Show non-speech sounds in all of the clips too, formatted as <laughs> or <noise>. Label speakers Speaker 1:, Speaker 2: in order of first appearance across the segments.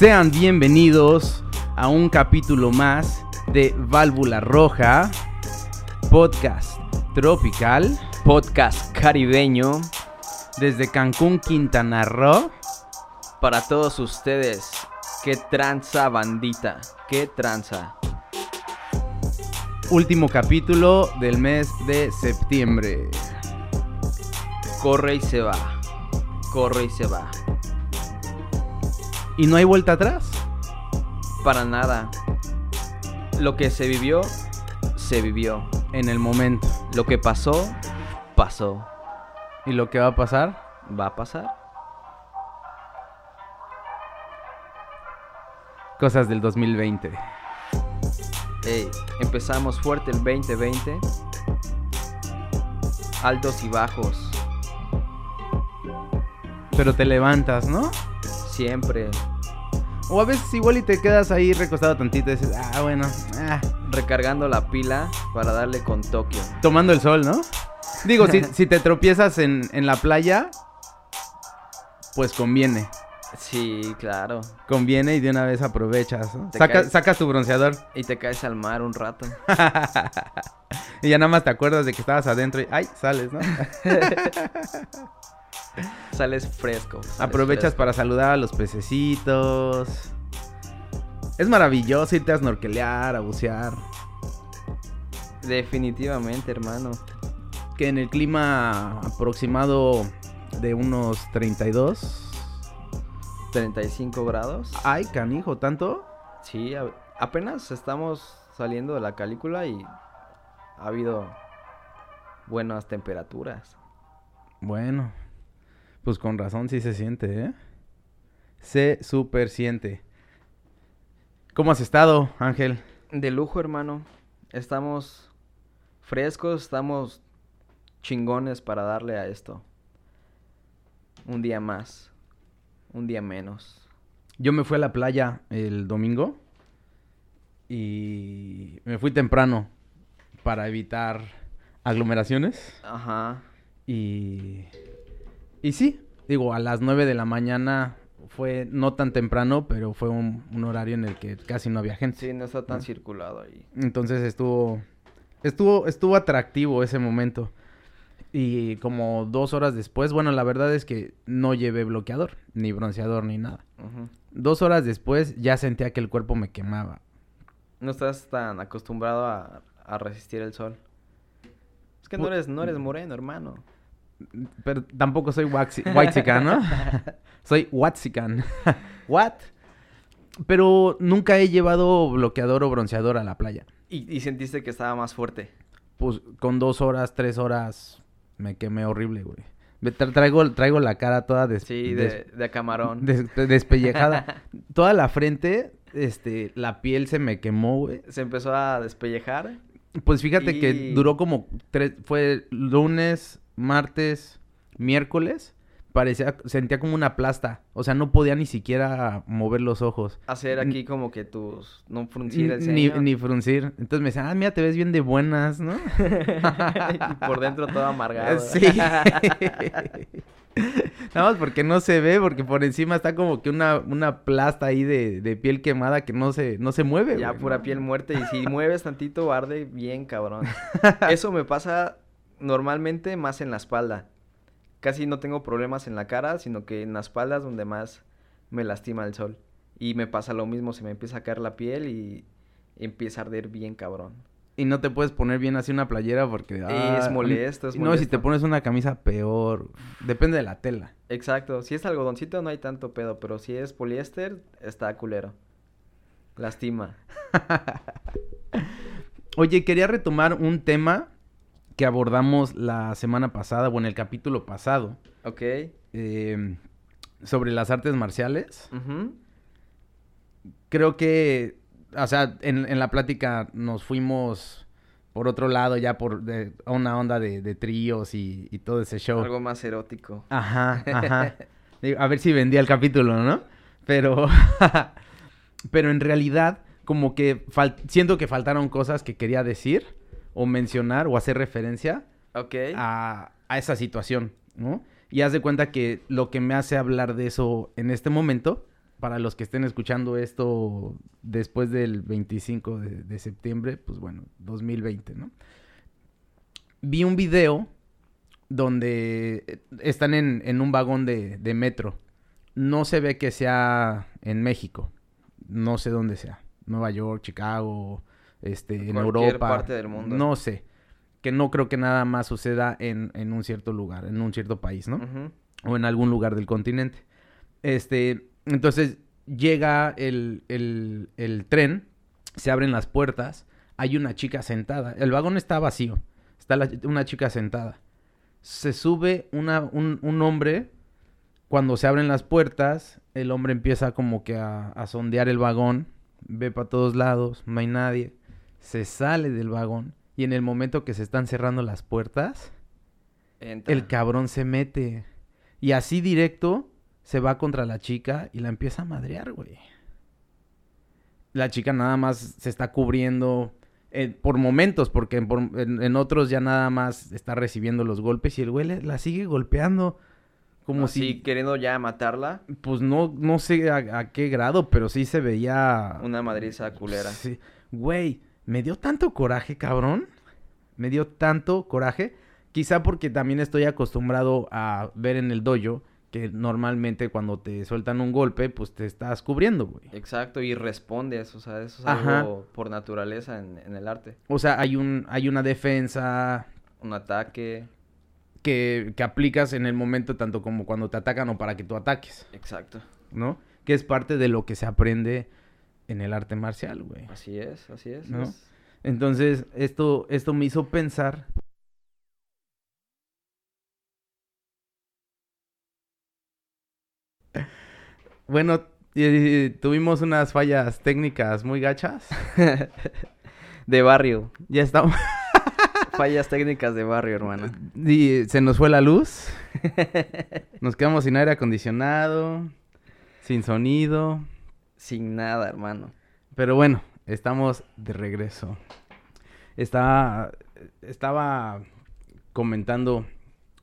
Speaker 1: Sean bienvenidos a un capítulo más de Válvula Roja, podcast tropical,
Speaker 2: podcast caribeño
Speaker 1: desde Cancún, Quintana Roo.
Speaker 2: para todos ustedes. Qué tranza, bandita. Qué tranza.
Speaker 1: Último capítulo del mes de septiembre.
Speaker 2: Corre y se va. Corre y se va.
Speaker 1: ¿Y no hay vuelta atrás?
Speaker 2: Para nada. Lo que se vivió, se vivió.
Speaker 1: En el momento.
Speaker 2: Lo que pasó, pasó.
Speaker 1: ¿Y lo que va a pasar?
Speaker 2: ¿Va a pasar?
Speaker 1: Cosas del 2020.
Speaker 2: Ey, empezamos fuerte el 2020. Altos y bajos.
Speaker 1: Pero te levantas, ¿no?
Speaker 2: Siempre.
Speaker 1: O a veces igual y te quedas ahí recostado tantito y dices, ah, bueno, ah,
Speaker 2: Recargando la pila para darle con Tokio.
Speaker 1: tomando el sol, ¿no? Digo, si, <laughs> si te tropiezas en, en la playa, pues conviene.
Speaker 2: Sí, claro.
Speaker 1: Conviene y de una vez aprovechas. Saca-
Speaker 2: caes.
Speaker 1: sacas tu bronceador
Speaker 2: Y te caes al mar un rato. <laughs>
Speaker 1: y ya nada más te acuerdas de que estabas adentro y ¡ay! sales, ¿no? <laughs>
Speaker 2: Sales fresco. sales
Speaker 1: Aprovechas
Speaker 2: fresco.
Speaker 1: para saludar a los pececitos. Es maravilloso irte a snorkelear, a bucear.
Speaker 2: Definitivamente, hermano.
Speaker 1: Que en el clima aproximado de unos 32.
Speaker 2: 35 grados.
Speaker 1: ¡Ay, canijo! ¿Tanto?
Speaker 2: Sí, a- apenas estamos saliendo de la calícula y ha habido buenas temperaturas.
Speaker 1: Bueno, pues con razón sí se siente, ¿eh? Se super siente. ¿Cómo has estado, Ángel?
Speaker 2: De lujo, hermano. Estamos frescos, estamos chingones para darle a esto. Un día más, un día menos.
Speaker 1: Yo me fui a la playa el domingo y me fui temprano para evitar aglomeraciones
Speaker 2: Ajá.
Speaker 1: y y sí, digo, a las 9 de la mañana fue no tan temprano, pero fue un, un horario en el que casi no había gente.
Speaker 2: Sí, no está tan circulado ahí.
Speaker 1: Entonces estuvo, estuvo, estuvo atractivo ese momento. Y como dos horas después, bueno, la verdad es que no llevé bloqueador, ni bronceador, ni nada. Dos horas después ya sentía que el cuerpo me quemaba.
Speaker 2: No estás tan acostumbrado a, a resistir el sol. Es que no eres, no eres moreno, hermano.
Speaker 1: Pero tampoco soy whitezican, ¿no? <laughs> soy watzican. <laughs> What? Pero nunca he llevado bloqueador o bronceador a la playa.
Speaker 2: Y, y sentiste que estaba más fuerte.
Speaker 1: Pues con dos horas, tres horas me quemé horrible, güey. Tra- traigo, traigo la cara toda des-
Speaker 2: Sí,
Speaker 1: des-
Speaker 2: de, camarón.
Speaker 1: Des- despellejada. <laughs> Toda la frente, este, la piel se me quemó, güey.
Speaker 2: Se empezó a despellejar.
Speaker 1: Pues fíjate que duró como tres, fue lunes, martes, miércoles. Parecía, sentía como una plasta. O sea, no podía ni siquiera mover los ojos.
Speaker 2: Hacer aquí como que tus... No fruncir el
Speaker 1: Ni,
Speaker 2: ceño.
Speaker 1: ni fruncir. Entonces me decían, ah, mira, te ves bien de buenas, ¿no? <laughs>
Speaker 2: y por dentro todo amargado. <laughs>
Speaker 1: Sí. <laughs> Nada más porque no se ve, porque por encima está como que una, una plasta ahí de, de piel quemada que no se, no se mueve.
Speaker 2: ya
Speaker 1: güey,
Speaker 2: pura
Speaker 1: ¿no?
Speaker 2: piel muerta. Y si mueves tantito, arde bien cabrón. Eso me pasa normalmente más en la espalda. Casi no tengo problemas en la cara, sino que en la espalda es donde más me lastima el sol. Y me pasa lo mismo, se me empieza a caer la piel y empieza a arder bien cabrón.
Speaker 1: Y no te puedes poner bien así una playera porque...
Speaker 2: Es
Speaker 1: ah,
Speaker 2: molesto, es
Speaker 1: No, si te
Speaker 2: molesto.
Speaker 1: pones una camisa peor. Depende de la tela.
Speaker 2: Exacto, si es algodoncito no hay tanto pedo, pero si es poliéster, está culero. Lastima. <laughs>
Speaker 1: Oye, quería retomar un tema que abordamos la semana pasada, o en el capítulo pasado,
Speaker 2: Ok.
Speaker 1: eh, sobre las artes marciales.
Speaker 2: ujú,
Speaker 1: Creo que, o sea, en, en la plática nos fuimos por otro lado, ya por de- a una onda de, de tríos y, y todo ese show.
Speaker 2: Algo más erótico.
Speaker 1: Ajá, <laughs> a ver si vendía el capítulo, ¿no? Pero, <laughs> pero en realidad, como que siento que faltaron cosas que quería decir o mencionar o hacer referencia a, a esa situación, ¿no? Y haz de cuenta que lo que me hace hablar de eso en este momento, para los que estén escuchando esto después del 25 de, de septiembre, pues bueno, 2020, ¿no? Vi un video donde están en, en un vagón de, de metro. No se ve que sea en México. No sé dónde sea. Nueva York, Chicago, este, en
Speaker 2: Cualquier
Speaker 1: Europa.
Speaker 2: parte del mundo.
Speaker 1: No sé. Que no creo que nada más suceda en, en un cierto lugar, en un cierto país, ¿no? O en algún lugar del continente. Este, entonces llega el, el- el tren, se abren las puertas, hay una chica sentada, el vagón está vacío, está la- una chica sentada. Se sube una, un, un hombre, cuando se abren las puertas, el hombre empieza como que a, a sondear el vagón, ve para todos lados, no hay nadie, se sale del vagón y en el momento que se están cerrando las puertas,
Speaker 2: Entra.
Speaker 1: el cabrón se mete. Y así directo se va contra la chica y la empieza a madrear, güey. La chica nada más se está cubriendo eh, por momentos, porque en, por- en- en otros ya nada más está recibiendo los golpes y el güey le- la sigue golpeando. Como
Speaker 2: Así,
Speaker 1: si,
Speaker 2: queriendo ya matarla.
Speaker 1: pues no, no sé a, a qué grado, pero sí se veía...
Speaker 2: Una madriza culera.
Speaker 1: Sí. Güey, me dio tanto coraje, cabrón. Me dio tanto coraje. Quizá porque también estoy acostumbrado a ver en el dojo que normalmente cuando te sueltan un golpe, pues te estás cubriendo, güey.
Speaker 2: Exacto, y respondes, o sea, eso es
Speaker 1: Ajá.
Speaker 2: algo por naturaleza en, en el arte.
Speaker 1: O sea, hay un, hay una defensa
Speaker 2: Un ataque,
Speaker 1: que, que aplicas en el momento tanto como cuando te atacan o para que tú ataques,
Speaker 2: exacto.
Speaker 1: ¿no? Que es parte de lo que se aprende en el arte marcial, güey.
Speaker 2: Así es, así es.
Speaker 1: ¿No?
Speaker 2: es-
Speaker 1: Entonces, esto, esto me hizo pensar. Bueno, eh, tuvimos unas fallas técnicas muy gachas. <laughs>
Speaker 2: De barrio.
Speaker 1: Ya estamos. <laughs>
Speaker 2: Fallas técnicas de barrio, hermano.
Speaker 1: Y se nos fue la luz. <laughs> Nos quedamos sin aire acondicionado, sin sonido.
Speaker 2: Sin nada, hermano.
Speaker 1: Pero bueno, estamos de regreso. Estaba, estaba comentando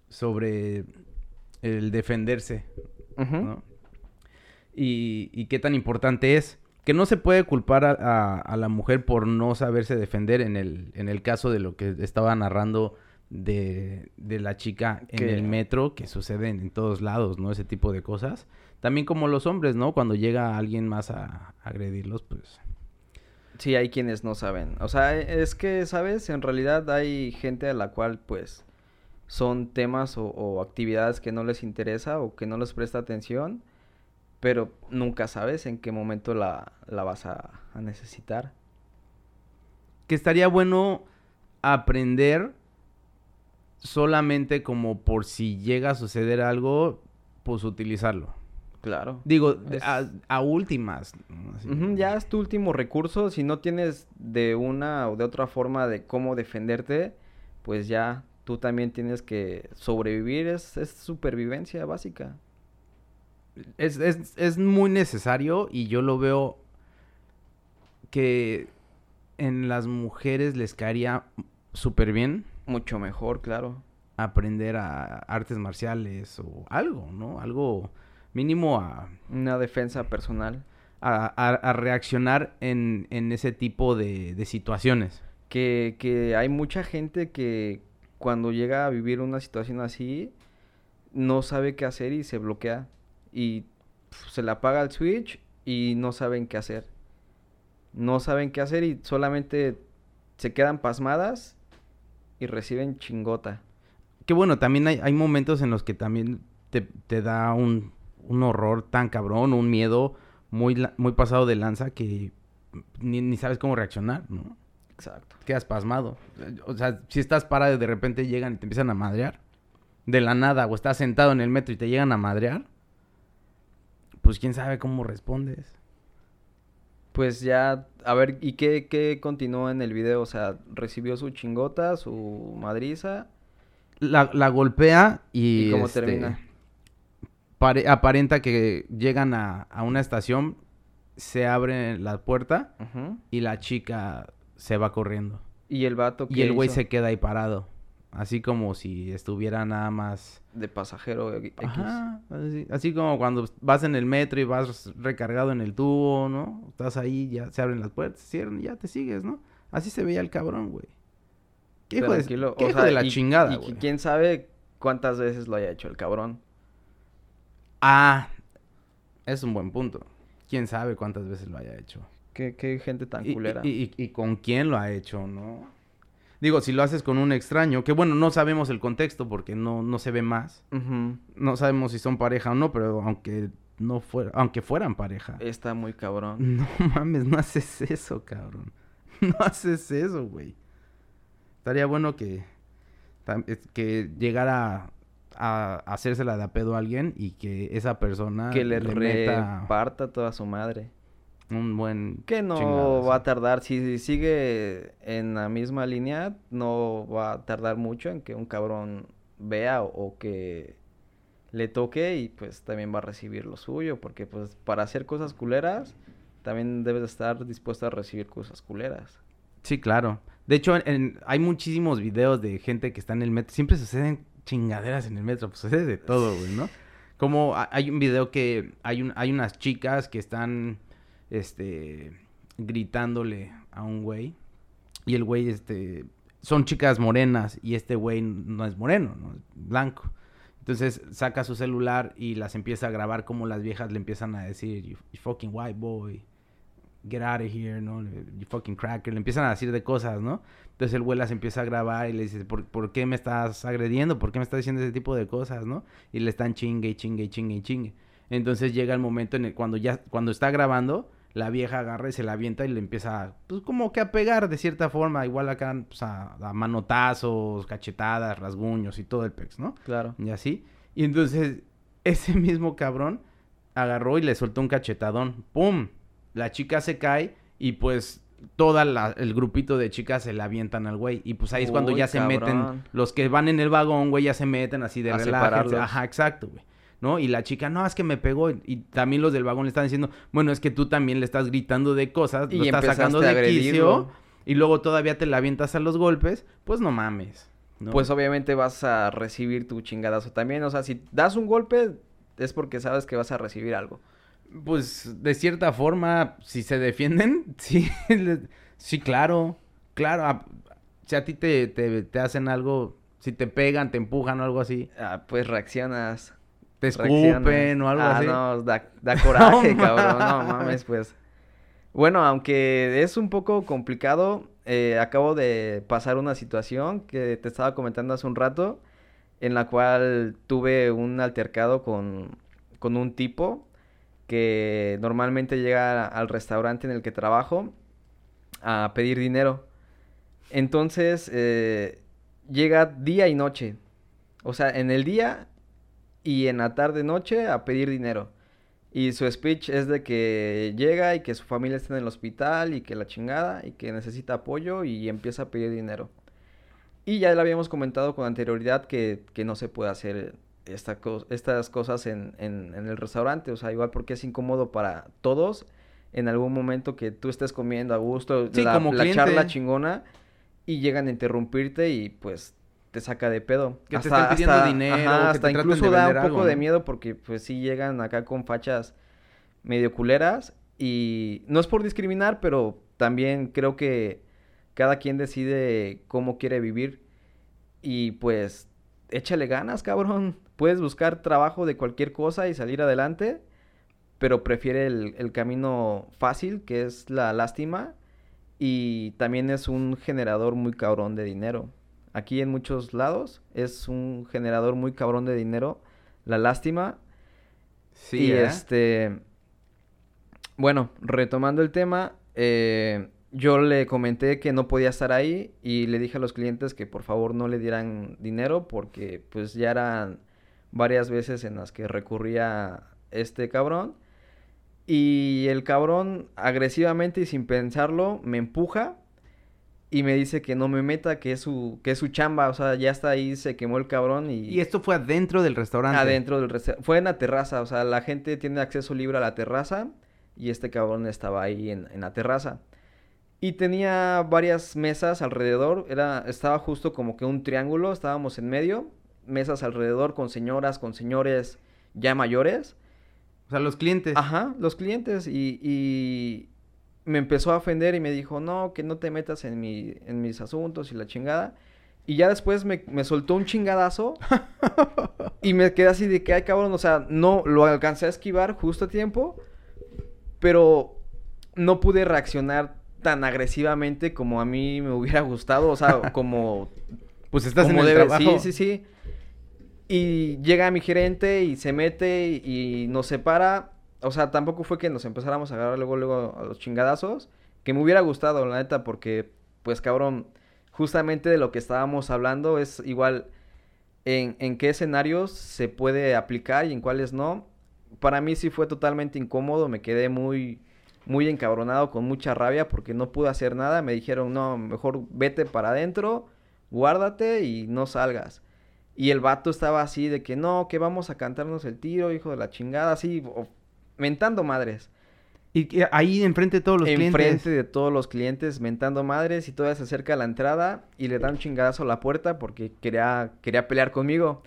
Speaker 1: sobre el defenderse. Y, y qué tan importante es. Que no se puede culpar a, a- a la mujer por no saberse defender en el, en el caso de lo que estaba narrando de, de la chica en el metro, que sucede en, en todos lados, ¿no? Ese tipo de cosas. También como los hombres, ¿no? Cuando llega alguien más a agredirlos, pues...
Speaker 2: Sí, hay quienes no saben. O sea, es que, ¿sabes? En realidad hay gente a la cual, pues, son temas o, o actividades que no les interesa o que no les presta atención, pero nunca sabes en qué momento la, la vas a, a necesitar.
Speaker 1: que estaría bueno aprender solamente como por si llega a suceder algo, pues utilizarlo.
Speaker 2: Claro.
Speaker 1: Digo,
Speaker 2: Es-
Speaker 1: a, a últimas.
Speaker 2: ya es tu último recurso. Si no tienes de una o de otra forma de cómo defenderte, pues ya tú también tienes que sobrevivir. Es, es supervivencia básica.
Speaker 1: Es, es, es muy necesario y yo lo veo que en las mujeres les caería súper bien
Speaker 2: Mucho mejor, claro.
Speaker 1: aprender a artes marciales o algo, ¿no? Algo mínimo a,
Speaker 2: Una defensa personal.
Speaker 1: a, a- a reaccionar en, en ese tipo de, de situaciones.
Speaker 2: Que, que hay mucha gente que cuando llega a vivir una situación así, no sabe qué hacer y se bloquea. Y se le apaga el switch y no saben qué hacer. No saben qué hacer y solamente se quedan pasmadas y reciben chingota.
Speaker 1: Que bueno, también hay, hay momentos en los que también te, te da un, un horror tan cabrón, un miedo muy, muy pasado de lanza que ni, ni sabes cómo reaccionar, ¿no?
Speaker 2: Exacto.
Speaker 1: Quedas pasmado. O sea, si estás parado y de repente llegan y te empiezan a madrear, de la nada, o estás sentado en el metro y te llegan a madrear, pues quién sabe cómo respondes.
Speaker 2: Pues ya, a ver, ¿y qué, qué continuó en el video? O sea, recibió su chingota, su madriza.
Speaker 1: La, la golpea y...
Speaker 2: ¿Y cómo
Speaker 1: este,
Speaker 2: termina?
Speaker 1: Pare- aparenta que llegan a, a una estación se abre la puerta y la chica se va corriendo.
Speaker 2: Y el vato
Speaker 1: Y el güey se queda ahí parado. Así como si estuviera nada más...
Speaker 2: De pasajero X.
Speaker 1: Ajá, así, así como cuando vas en el metro y vas recargado en el tubo, ¿no? Estás ahí, ya se abren las puertas, se cierran y ya te sigues, ¿no? Así se veía el cabrón, güey. Qué hijo, de, qué hijo
Speaker 2: sea,
Speaker 1: de la
Speaker 2: y-
Speaker 1: chingada,
Speaker 2: y
Speaker 1: güey.
Speaker 2: quién sabe cuántas veces lo haya hecho el cabrón.
Speaker 1: Ah, es un buen punto. Quién sabe cuántas veces lo haya hecho.
Speaker 2: Qué, qué gente tan
Speaker 1: Y-
Speaker 2: culera.
Speaker 1: Y, y- y con quién lo ha hecho, ¿no? Digo, si lo haces con un extraño, que bueno, no sabemos el contexto porque no, no se ve más. No sabemos si son pareja o no, pero aunque no fuera, aunque fueran pareja.
Speaker 2: Está muy cabrón. <laughs>
Speaker 1: No mames, no haces eso, cabrón. <laughs> No haces eso, güey. Estaría bueno que, es- que llegara a, hacérsela de a pedo a alguien y que esa persona
Speaker 2: que le, reparta toda su madre.
Speaker 1: un buen
Speaker 2: Que no va a tardar, si sigue en la misma línea, no va a tardar mucho en que un cabrón vea o, o que le toque y pues también va a recibir lo suyo, porque pues para hacer cosas culeras también debes de estar dispuesto a recibir cosas culeras.
Speaker 1: Sí, claro. De hecho, en- hay muchísimos videos de gente que está en el metro. Siempre suceden chingaderas en el metro. Pues sucede de todo, güey, ¿no? Como ha- hay un video que hay, un, hay unas chicas que están, este, gritándole a un güey. Y el güey, este, son chicas morenas y este güey no es moreno, ¿no? Es blanco. Entonces saca su celular y las empieza a grabar como las viejas le empiezan a decir, you, you fucking white boy, get out of here, ¿no? You fucking cracker, le empiezan a decir de cosas, ¿no? Entonces el güey las empieza a grabar y le dice, ¿por, por qué me estás agrediendo? ¿Por qué me estás diciendo ese tipo de cosas, no? Y le están chingue chingue chingue chingue. Entonces llega el momento en el cuando ya, cuando está grabando, la vieja agarra y se la avienta y le empieza, pues como que a pegar de cierta forma, igual acá, pues a, a manotazos, cachetadas, rasguños y todo el pex, ¿no?
Speaker 2: Claro.
Speaker 1: Y así. Y entonces, ese mismo cabrón agarró y le soltó un cachetadón. ¡Pum! La chica se cae y pues toda la, el grupito de chicas se la avientan al güey. Y pues ahí es cuando
Speaker 2: Uy,
Speaker 1: ya se meten, los que van en el vagón, güey, ya se meten así de
Speaker 2: separarlos.
Speaker 1: Ajá, exacto, güey. ¿No? Y la chica, no, es que me pegó. Y, también los del vagón le están diciendo, bueno, es que tú también le estás gritando de cosas, lo
Speaker 2: Y
Speaker 1: estás
Speaker 2: empezaste
Speaker 1: sacando de quicio. Y luego todavía te la avientas a los golpes, pues no mames. ¿no?
Speaker 2: Pues obviamente vas a recibir tu chingadazo también. O sea, si das un golpe es porque sabes que vas a recibir algo.
Speaker 1: Pues de cierta forma, si se defienden, <laughs> sí, sí, claro, claro. a- si a ti te, te, te hacen algo, si te pegan, te empujan o algo así,
Speaker 2: Ah, pues reaccionas.
Speaker 1: te
Speaker 2: reaccionas.
Speaker 1: escupen o algo
Speaker 2: ah,
Speaker 1: así.
Speaker 2: no, da, da <laughs> coraje,
Speaker 1: No
Speaker 2: cabrón. No
Speaker 1: mames.
Speaker 2: mames, pues. Bueno, aunque es un poco complicado, eh, acabo de pasar una situación que te estaba comentando hace un rato, en la cual tuve un altercado con, con un tipo que normalmente llega al restaurante en el que trabajo a pedir dinero. Entonces, eh, llega día y noche. O sea, en el día y en la tarde noche a pedir dinero. Y su speech es de que llega y que su familia está en el hospital y que la chingada y que necesita apoyo y empieza a pedir dinero. Y ya le habíamos comentado con anterioridad que, que no se puede hacer esta estas cosas en, en- en el restaurante. O sea, igual porque es incómodo para todos en algún momento que tú estés comiendo a gusto,
Speaker 1: Sí,
Speaker 2: la,
Speaker 1: como
Speaker 2: la charla chingona y llegan a interrumpirte y pues te saca de pedo.
Speaker 1: Que te estén pidiendo dinero, que te
Speaker 2: hasta
Speaker 1: traten de
Speaker 2: incluso da un poco de miedo porque pues sí llegan acá con fachas medio culeras y no es por discriminar, pero también creo que cada quien decide cómo quiere vivir y pues échale ganas, cabrón. Puedes buscar trabajo de cualquier cosa y salir adelante, pero prefiere el, el camino fácil, que es la lástima, y también es un generador muy cabrón de dinero. Aquí en muchos lados es un generador muy cabrón de dinero, la lástima,
Speaker 1: Sí,
Speaker 2: y
Speaker 1: ¿eh?
Speaker 2: este, bueno, retomando el tema, eh, yo le comenté que no podía estar ahí y le dije a los clientes que por favor no le dieran dinero porque pues ya eran varias veces en las que recurría este cabrón. Y el cabrón agresivamente y sin pensarlo me empuja y me dice que no me meta, que es su, que es su chamba. O sea, ya está ahí, se quemó el cabrón y...
Speaker 1: Y esto fue adentro del restaurante.
Speaker 2: Adentro del restaurante. Fue en la terraza, o sea, la gente tiene acceso libre a la terraza y este cabrón estaba ahí en, en la terraza. Y tenía varias mesas alrededor, era, estaba justo como que un triángulo, estábamos en medio, mesas alrededor con señoras, con señores ya mayores.
Speaker 1: O sea, los clientes.
Speaker 2: Ajá, los clientes. Y, y me empezó a ofender y me dijo, no, que no te metas en, mi, en mis asuntos y la chingada. Y ya después me, me soltó un chingadazo <laughs> y me quedé así de que, ay cabrón, o sea, no, lo alcancé a esquivar justo a tiempo, pero no pude reaccionar tan agresivamente como a mí me hubiera gustado, o sea, <laughs> como...
Speaker 1: Pues estás en
Speaker 2: como
Speaker 1: el
Speaker 2: debe-
Speaker 1: trabajo.
Speaker 2: Sí, sí, sí. Y llega mi gerente y se mete y, y nos separa. O sea, tampoco fue que nos empezáramos a agarrar luego, luego a los chingadazos. Que me hubiera gustado, la neta, porque, pues, cabrón, justamente de lo que estábamos hablando es igual en, en qué escenarios se puede aplicar y en cuáles no. Para mí sí fue totalmente incómodo, me quedé muy, muy encabronado, con mucha rabia, porque no pude hacer nada. Me dijeron, no, mejor vete para adentro, guárdate y no salgas. Y el vato estaba así de que no, que vamos a cantarnos el tiro, hijo de la chingada, así, mentando madres.
Speaker 1: Y ahí enfrente de todos los
Speaker 2: Enfrente
Speaker 1: clientes.
Speaker 2: de todos los clientes, mentando madres, y todavía se acerca a la entrada y le da un chingadazo a la puerta porque quería, quería pelear conmigo.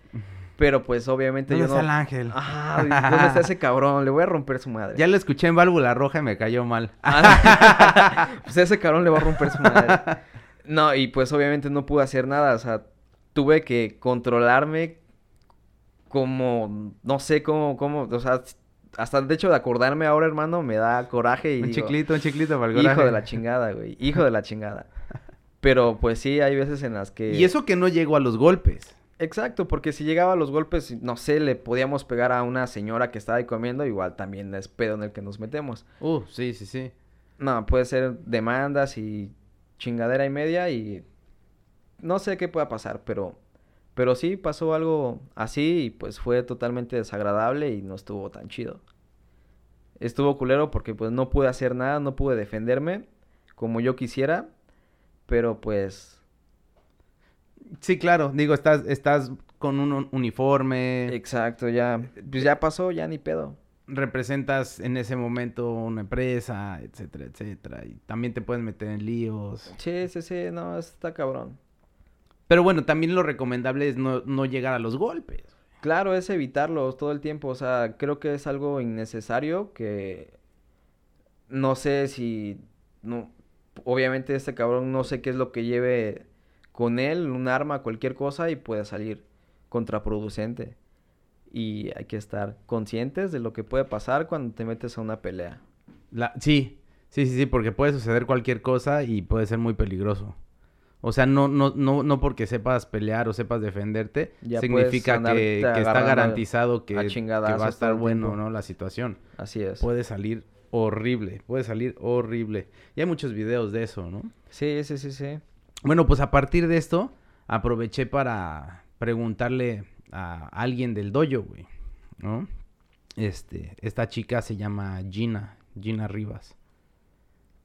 Speaker 2: Pero pues obviamente
Speaker 1: ¿Dónde
Speaker 2: yo
Speaker 1: está
Speaker 2: no.
Speaker 1: el ángel?
Speaker 2: Ah, ¿dónde está ese cabrón? Le voy a romper su madre.
Speaker 1: Ya lo escuché en válvula roja y me cayó mal.
Speaker 2: Ah, <laughs> pues ese cabrón le va a romper su madre. No, y pues obviamente no pude hacer nada, o sea, tuve que controlarme como, no sé cómo, cómo, o sea, hasta el hecho de acordarme ahora, hermano, me da coraje y
Speaker 1: un
Speaker 2: digo,
Speaker 1: chiclito, un chiclito para el
Speaker 2: hijo
Speaker 1: coraje.
Speaker 2: de la chingada, güey, hijo de la chingada. Pero pues sí, hay veces en las que...
Speaker 1: Y eso que no llegó a los golpes.
Speaker 2: Exacto, porque si llegaba a los golpes, no sé, le podíamos pegar a una señora que estaba ahí comiendo, igual también es pedo en el que nos metemos.
Speaker 1: Uh, sí, sí, sí.
Speaker 2: No, puede ser demandas y chingadera y media y no sé qué pueda pasar, pero pero sí pasó algo así y pues fue totalmente desagradable y no estuvo tan chido. Estuvo culero porque pues no pude hacer nada, no pude defenderme como yo quisiera, pero pues
Speaker 1: Sí, claro. Digo, estás, estás con un un uniforme.
Speaker 2: exacto, ya pues ya pasó, ya ni pedo.
Speaker 1: representas en ese momento una empresa, etcétera, etcétera. Y también te puedes meter en líos.
Speaker 2: Sí, sí, sí, no, está cabrón.
Speaker 1: Pero bueno, también lo recomendable es no, no llegar a los golpes.
Speaker 2: Claro, es evitarlos todo el tiempo. O sea, creo que es algo innecesario que no sé si no obviamente este cabrón no sé qué es lo que lleve con él, un arma, cualquier cosa y puede salir contraproducente. Y hay que estar conscientes de lo que puede pasar cuando te metes a una pelea.
Speaker 1: La, sí, sí, sí, sí, porque puede suceder cualquier cosa y puede ser muy peligroso. O sea, no, no, no, no porque sepas pelear o sepas defenderte,
Speaker 2: Ya
Speaker 1: significa que, está garantizado que, va a estar bueno,
Speaker 2: tiempo.
Speaker 1: ¿no? La situación.
Speaker 2: Así es.
Speaker 1: Puede salir horrible, puede salir horrible. Y hay muchos videos de eso, ¿no?
Speaker 2: Sí, sí, sí, sí.
Speaker 1: Bueno, pues a partir de esto, aproveché para preguntarle a alguien del dojo, güey, ¿no? Este, esta chica se llama Gina, Gina Rivas.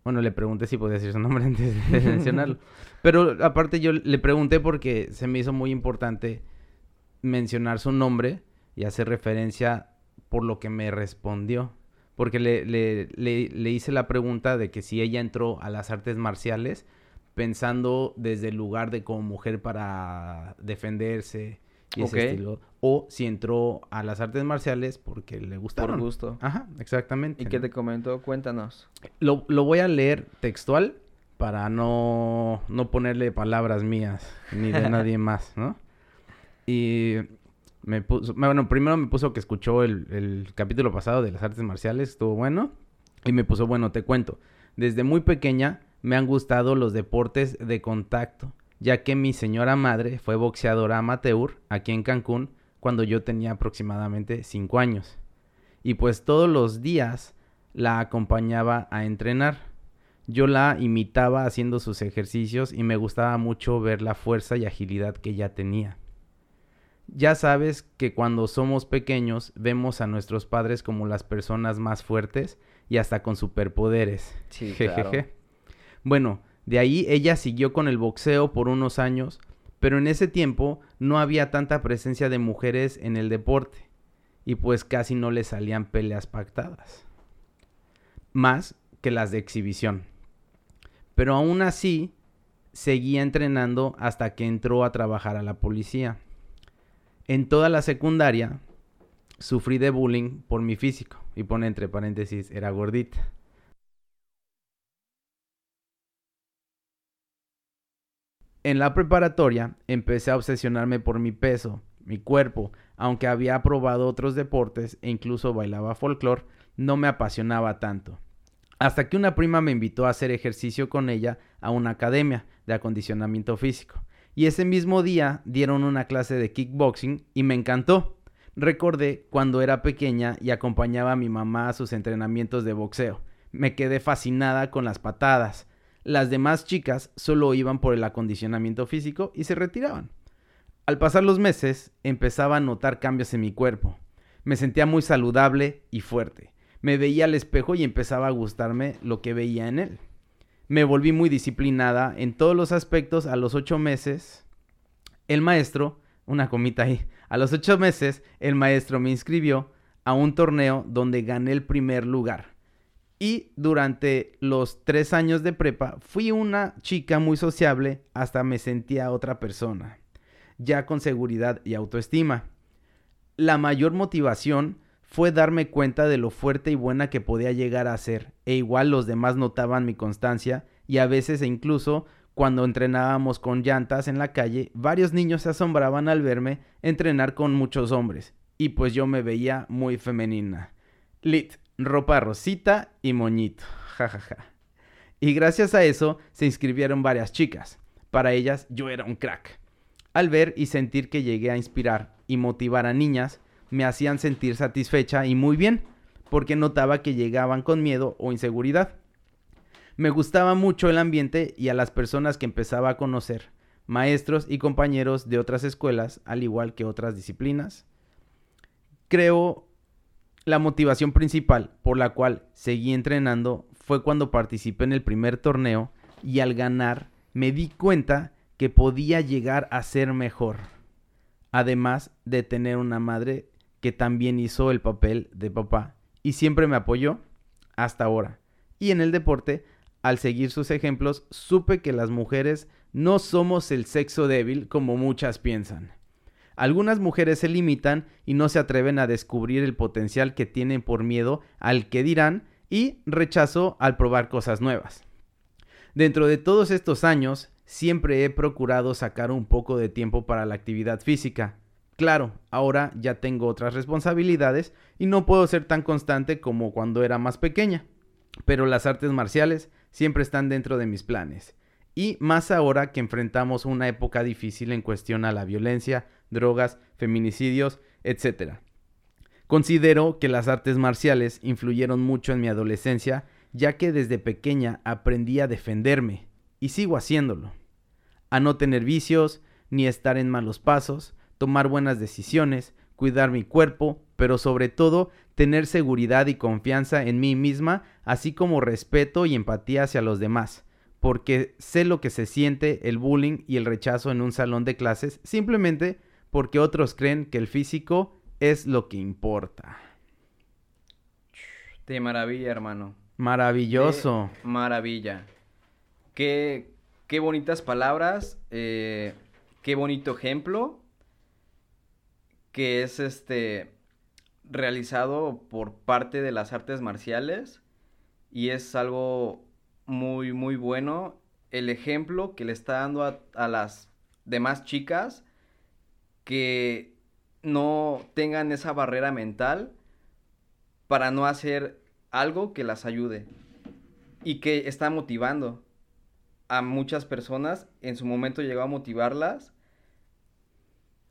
Speaker 1: Bueno, le pregunté si podía decir su nombre <laughs> antes de mencionarlo. Pero aparte yo le pregunté porque se me hizo muy importante mencionar su nombre y hacer referencia por lo que me respondió. Porque le, le, le, le hice la pregunta de que si ella entró a las artes marciales pensando desde el lugar de como mujer para defenderse y ese estilo, o si entró a las artes marciales porque le
Speaker 2: Por
Speaker 1: gustaron.
Speaker 2: gusto.
Speaker 1: Ajá, exactamente.
Speaker 2: ¿Y qué te comentó? Cuéntanos.
Speaker 1: Lo, lo voy a leer textual para no, no ponerle palabras mías ni de <laughs> nadie más, ¿no? Y me puso, bueno, primero me puso que escuchó el, el capítulo pasado de las artes marciales, estuvo bueno. Y me puso, bueno, te cuento, desde muy pequeña me han gustado los deportes de contacto, ya que mi señora madre fue boxeadora amateur aquí en Cancún cuando yo tenía aproximadamente 5 años. Y pues todos los días la acompañaba a entrenar. Yo la imitaba haciendo sus ejercicios y me gustaba mucho ver la fuerza y agilidad que ella tenía. Ya sabes que cuando somos pequeños vemos a nuestros padres como las personas más fuertes y hasta con superpoderes.
Speaker 2: Sí, <laughs>
Speaker 1: Jejeje. Bueno, de ahí ella siguió con el boxeo por unos años, pero en ese tiempo no había tanta presencia de mujeres en el deporte y pues casi no le salían peleas pactadas. más que las de exhibición. Pero aún así, seguía entrenando hasta que entró a trabajar a la policía. En toda la secundaria sufrí de bullying por mi físico. Y pone entre paréntesis, era gordita. En la preparatoria empecé a obsesionarme por mi peso, mi cuerpo, aunque había probado otros deportes e incluso bailaba folclore, no me apasionaba tanto. Hasta que una prima me invitó a hacer ejercicio con ella a una academia de acondicionamiento físico. Y ese mismo día dieron una clase de kickboxing y me encantó. Recordé cuando era pequeña y acompañaba a mi mamá a sus entrenamientos de boxeo. Me quedé fascinada con las patadas. Las demás chicas solo iban por el acondicionamiento físico y se retiraban. Al pasar los meses, empezaba a notar cambios en mi cuerpo. Me sentía muy saludable y fuerte me veía al espejo y empezaba a gustarme lo que veía en él. Me volví muy disciplinada en todos los aspectos a los ocho meses. El maestro, una comita ahí, a los ocho meses el maestro me inscribió a un torneo donde gané el primer lugar. Y durante los tres años de prepa fui una chica muy sociable hasta me sentía otra persona, ya con seguridad y autoestima. La mayor motivación fue darme cuenta de lo fuerte y buena que podía llegar a ser, e igual los demás notaban mi constancia, y a veces e incluso cuando entrenábamos con llantas en la calle, varios niños se asombraban al verme entrenar con muchos hombres, y pues yo me veía muy femenina. Lit, ropa rosita y moñito, jajaja. Y gracias a eso se inscribieron varias chicas. Para ellas yo era un crack. Al ver y sentir que llegué a inspirar y motivar a niñas, me hacían sentir satisfecha y muy bien, porque notaba que llegaban con miedo o inseguridad. Me gustaba mucho el ambiente y a las personas que empezaba a conocer, maestros y compañeros de otras escuelas, al igual que otras disciplinas. Creo la motivación principal por la cual seguí entrenando fue cuando participé en el primer torneo y al ganar me di cuenta que podía llegar a ser mejor, además de tener una madre que también hizo el papel de papá y siempre me apoyó hasta ahora. Y en el deporte, al seguir sus ejemplos, supe que las mujeres no somos el sexo débil como muchas piensan. Algunas mujeres se limitan y no se atreven a descubrir el potencial que tienen por miedo al que dirán y rechazo al probar cosas nuevas. Dentro de todos estos años, siempre he procurado sacar un poco de tiempo para la actividad física, Claro, ahora ya tengo otras responsabilidades y no puedo ser tan constante como cuando era más pequeña, pero las artes marciales siempre están dentro de mis planes. Y más ahora que enfrentamos una época difícil en cuestión a la violencia, drogas, feminicidios, etc. Considero que las artes marciales influyeron mucho en mi adolescencia, ya que desde pequeña aprendí a defenderme, y sigo haciéndolo. A no tener vicios, ni estar en malos pasos, tomar buenas decisiones, cuidar mi cuerpo, pero sobre todo tener seguridad y confianza en mí misma, así como respeto y empatía hacia los demás, porque sé lo que se siente el bullying y el rechazo en un salón de clases, simplemente porque otros creen que el físico es lo que importa.
Speaker 2: De maravilla, hermano.
Speaker 1: Maravilloso.
Speaker 2: maravilla. Qué, qué bonitas palabras, eh, qué bonito ejemplo que es este realizado por parte de las artes marciales y es algo muy muy bueno el ejemplo que le está dando a, las demás chicas que no tengan esa barrera mental para no hacer algo que las ayude y que está motivando a muchas personas en su momento llegó a motivarlas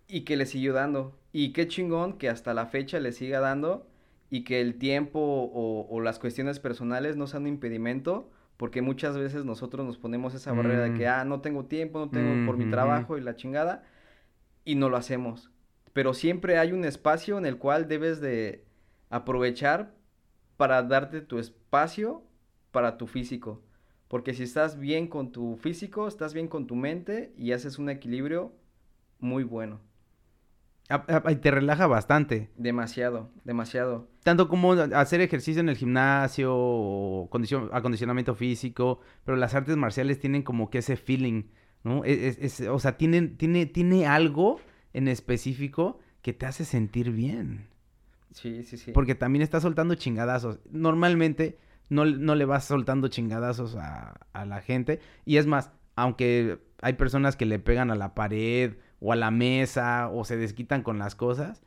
Speaker 2: y que le siguió dando y qué chingón que hasta la fecha le siga dando y que el tiempo o, las cuestiones personales no sean un impedimento, porque muchas veces nosotros nos ponemos esa barrera de que, mm. ah, no tengo tiempo, no tengo por mi trabajo y la chingada, y no lo hacemos. Pero siempre hay un espacio en el cual debes de aprovechar para darte tu espacio para tu físico. Porque si estás bien con tu físico, estás bien con tu mente y haces un equilibrio muy bueno.
Speaker 1: Y te relaja bastante.
Speaker 2: Demasiado, demasiado.
Speaker 1: Tanto como hacer ejercicio en el gimnasio o acondicionamiento físico, pero las artes marciales tienen como que ese feeling, ¿no? Es, o sea, tienen, tiene, tiene algo en específico que te hace sentir bien.
Speaker 2: Sí, sí, sí.
Speaker 1: Porque también estás soltando chingadazos. Normalmente no, no le vas soltando chingadazos a, a la gente. Y es más, aunque hay personas que le pegan a la pared o a la mesa o se desquitan con las cosas,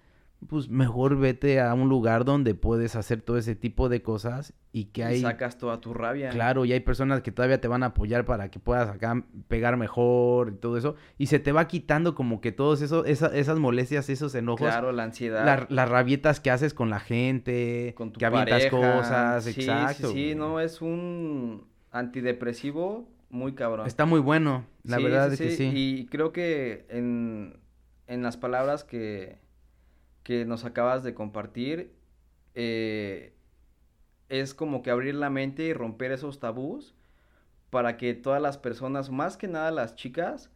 Speaker 1: pues mejor vete a un lugar donde puedes hacer todo ese tipo de cosas y que hay...
Speaker 2: sacas toda tu rabia.
Speaker 1: Claro, y hay personas que todavía te van a apoyar para que puedas acá pegar mejor y todo eso. Y se te va quitando como que todos eso, esas molestias, esos enojos.
Speaker 2: Claro, la ansiedad.
Speaker 1: las rabietas que haces con la gente.
Speaker 2: Con tu
Speaker 1: que avientas cosas,
Speaker 2: sí,
Speaker 1: exacto.
Speaker 2: Sí, sí, no, es un antidepresivo muy cabrón.
Speaker 1: Está muy bueno, la verdad es que sí.
Speaker 2: Y creo que en, en las palabras que que nos acabas de compartir, eh, es como que abrir la mente y romper esos tabús para que todas las personas, más que nada las chicas,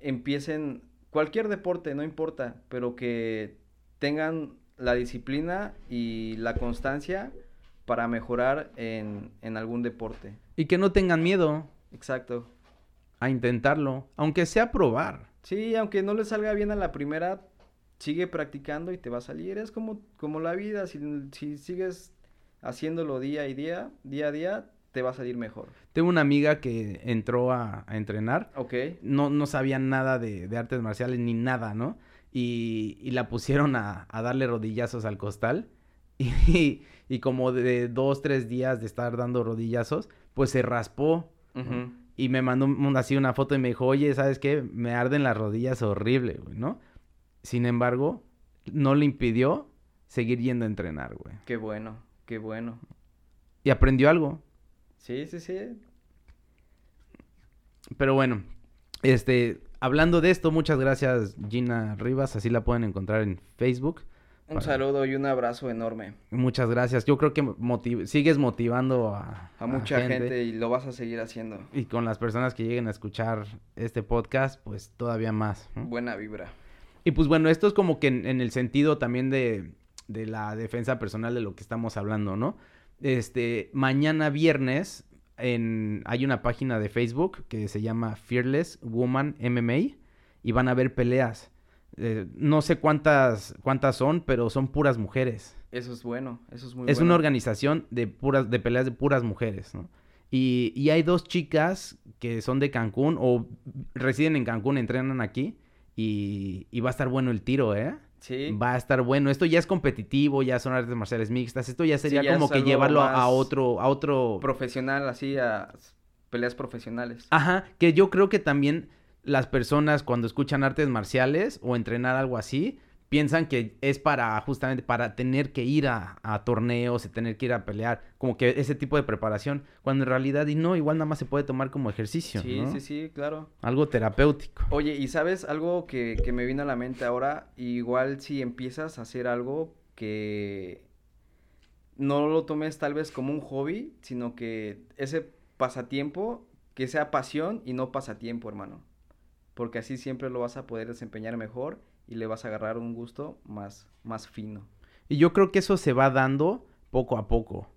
Speaker 2: empiecen cualquier deporte, no importa, pero que tengan la disciplina y la constancia para mejorar en, en algún deporte.
Speaker 1: Y que no tengan miedo.
Speaker 2: Exacto.
Speaker 1: A intentarlo, aunque sea probar.
Speaker 2: Sí, aunque no les salga bien a la primera, sigue practicando y te va a salir. Es como, como la vida, si, si sigues haciéndolo día y día, día a día, te va a salir mejor.
Speaker 1: Tengo una amiga que entró a, entrenar.
Speaker 2: Ok.
Speaker 1: No, no sabía nada de, artes marciales ni nada, ¿no? Y, y la pusieron a, a, darle rodillazos al costal. <laughs> Y, y, como de dos, tres días de estar dando rodillazos, pues se raspó. Y me mandó así una foto y me dijo, oye, ¿sabes qué? Me arden las rodillas horrible, güey, ¿no? Sin embargo, no le impidió seguir yendo a entrenar, güey.
Speaker 2: Qué bueno, qué bueno.
Speaker 1: Y aprendió algo.
Speaker 2: Sí, sí, sí.
Speaker 1: Pero bueno, este, hablando de esto, muchas gracias Gina Rivas, así la pueden encontrar en Facebook.
Speaker 2: Un saludo y un abrazo enorme.
Speaker 1: Muchas gracias. Yo creo que sigues motivando a,
Speaker 2: a mucha gente. y lo vas a seguir haciendo.
Speaker 1: Y con las personas que lleguen a escuchar este podcast, pues todavía más.
Speaker 2: Buena vibra.
Speaker 1: Y pues bueno, esto es como que en, el sentido también de, de, la defensa personal de lo que estamos hablando, ¿no? Este, mañana viernes en, hay una página de Facebook que se llama Fearless Woman MMA y van a ver peleas. Eh, no sé cuántas, cuántas son, pero son puras mujeres.
Speaker 2: Eso es bueno, eso es muy
Speaker 1: es una organización de puras, de peleas de puras mujeres, ¿no? Y, y hay dos chicas que son de Cancún o residen en Cancún, entrenan aquí y, va a estar bueno el tiro, ¿eh?
Speaker 2: Sí.
Speaker 1: Va a estar bueno. Esto ya es competitivo, ya son artes marciales mixtas. Esto ya sería como que llevarlo a otro, a otro.
Speaker 2: Profesional, así, a peleas profesionales.
Speaker 1: Ajá. Que yo creo que también las personas cuando escuchan artes marciales o entrenar algo así, piensan que es para justamente para tener que ir a, torneos y tener que ir a pelear, como que ese tipo de preparación, cuando en realidad y no, igual nada más se puede tomar como ejercicio.
Speaker 2: Sí, sí, sí, claro.
Speaker 1: Algo terapéutico.
Speaker 2: Oye, y sabes algo que, que me vino a la mente ahora, igual si empiezas a hacer algo que no lo tomes tal vez como un hobby, sino que ese pasatiempo, que sea pasión y no pasatiempo, hermano. Porque así siempre lo vas a poder desempeñar mejor y le vas a agarrar un gusto más, más fino.
Speaker 1: Y yo creo que eso se va dando poco a poco.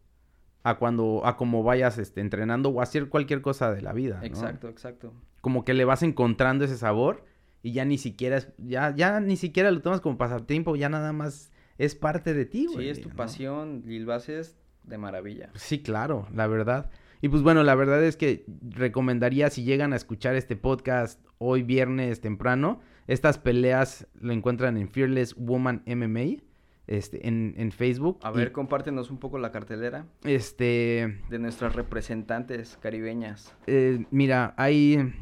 Speaker 1: A cuando, a como vayas este, entrenando o hacer cualquier cosa de la vida.
Speaker 2: Exacto, exacto.
Speaker 1: Como que le vas encontrando ese sabor y ya ni siquiera es, ya, ya ni siquiera lo tomas como pasatiempo, ya nada más es parte de ti, güey.
Speaker 2: Sí, es tu pasión y lo haces de maravilla.
Speaker 1: Sí, claro, la verdad. Y pues bueno, la verdad es que recomendaría si llegan a escuchar este podcast hoy viernes temprano, estas peleas lo encuentran en Fearless Woman MMA. Este, en, en Facebook.
Speaker 2: A ver, compártenos un poco la cartelera.
Speaker 1: Este.
Speaker 2: De nuestras representantes caribeñas.
Speaker 1: Eh, mira, hay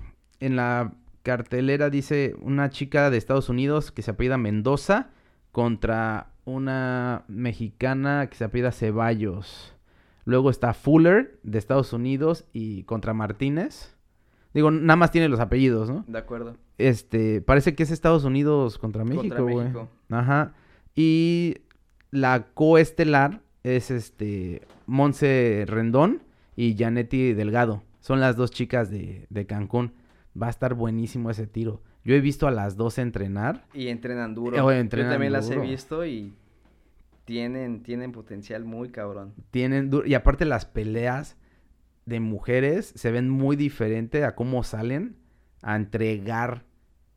Speaker 1: en la cartelera dice una chica de Estados Unidos que se apellida Mendoza contra una mexicana que se apellida Ceballos. Luego está Fuller de Estados Unidos y contra Martínez. Digo, nada más tiene los apellidos, ¿no?
Speaker 2: De acuerdo.
Speaker 1: Este, parece que es Estados Unidos contra México, güey. Ajá. Y la coestelar es este Monse Rendón y Janetti Delgado. Son las dos chicas de, de Cancún. Va a estar buenísimo ese tiro. Yo he visto a las dos entrenar.
Speaker 2: Y entrenan duro.
Speaker 1: Oh,
Speaker 2: Yo también las he
Speaker 1: duro.
Speaker 2: visto y tienen, tienen potencial muy cabrón.
Speaker 1: Tienen du- y aparte las peleas de mujeres se ven muy diferente a cómo salen a entregar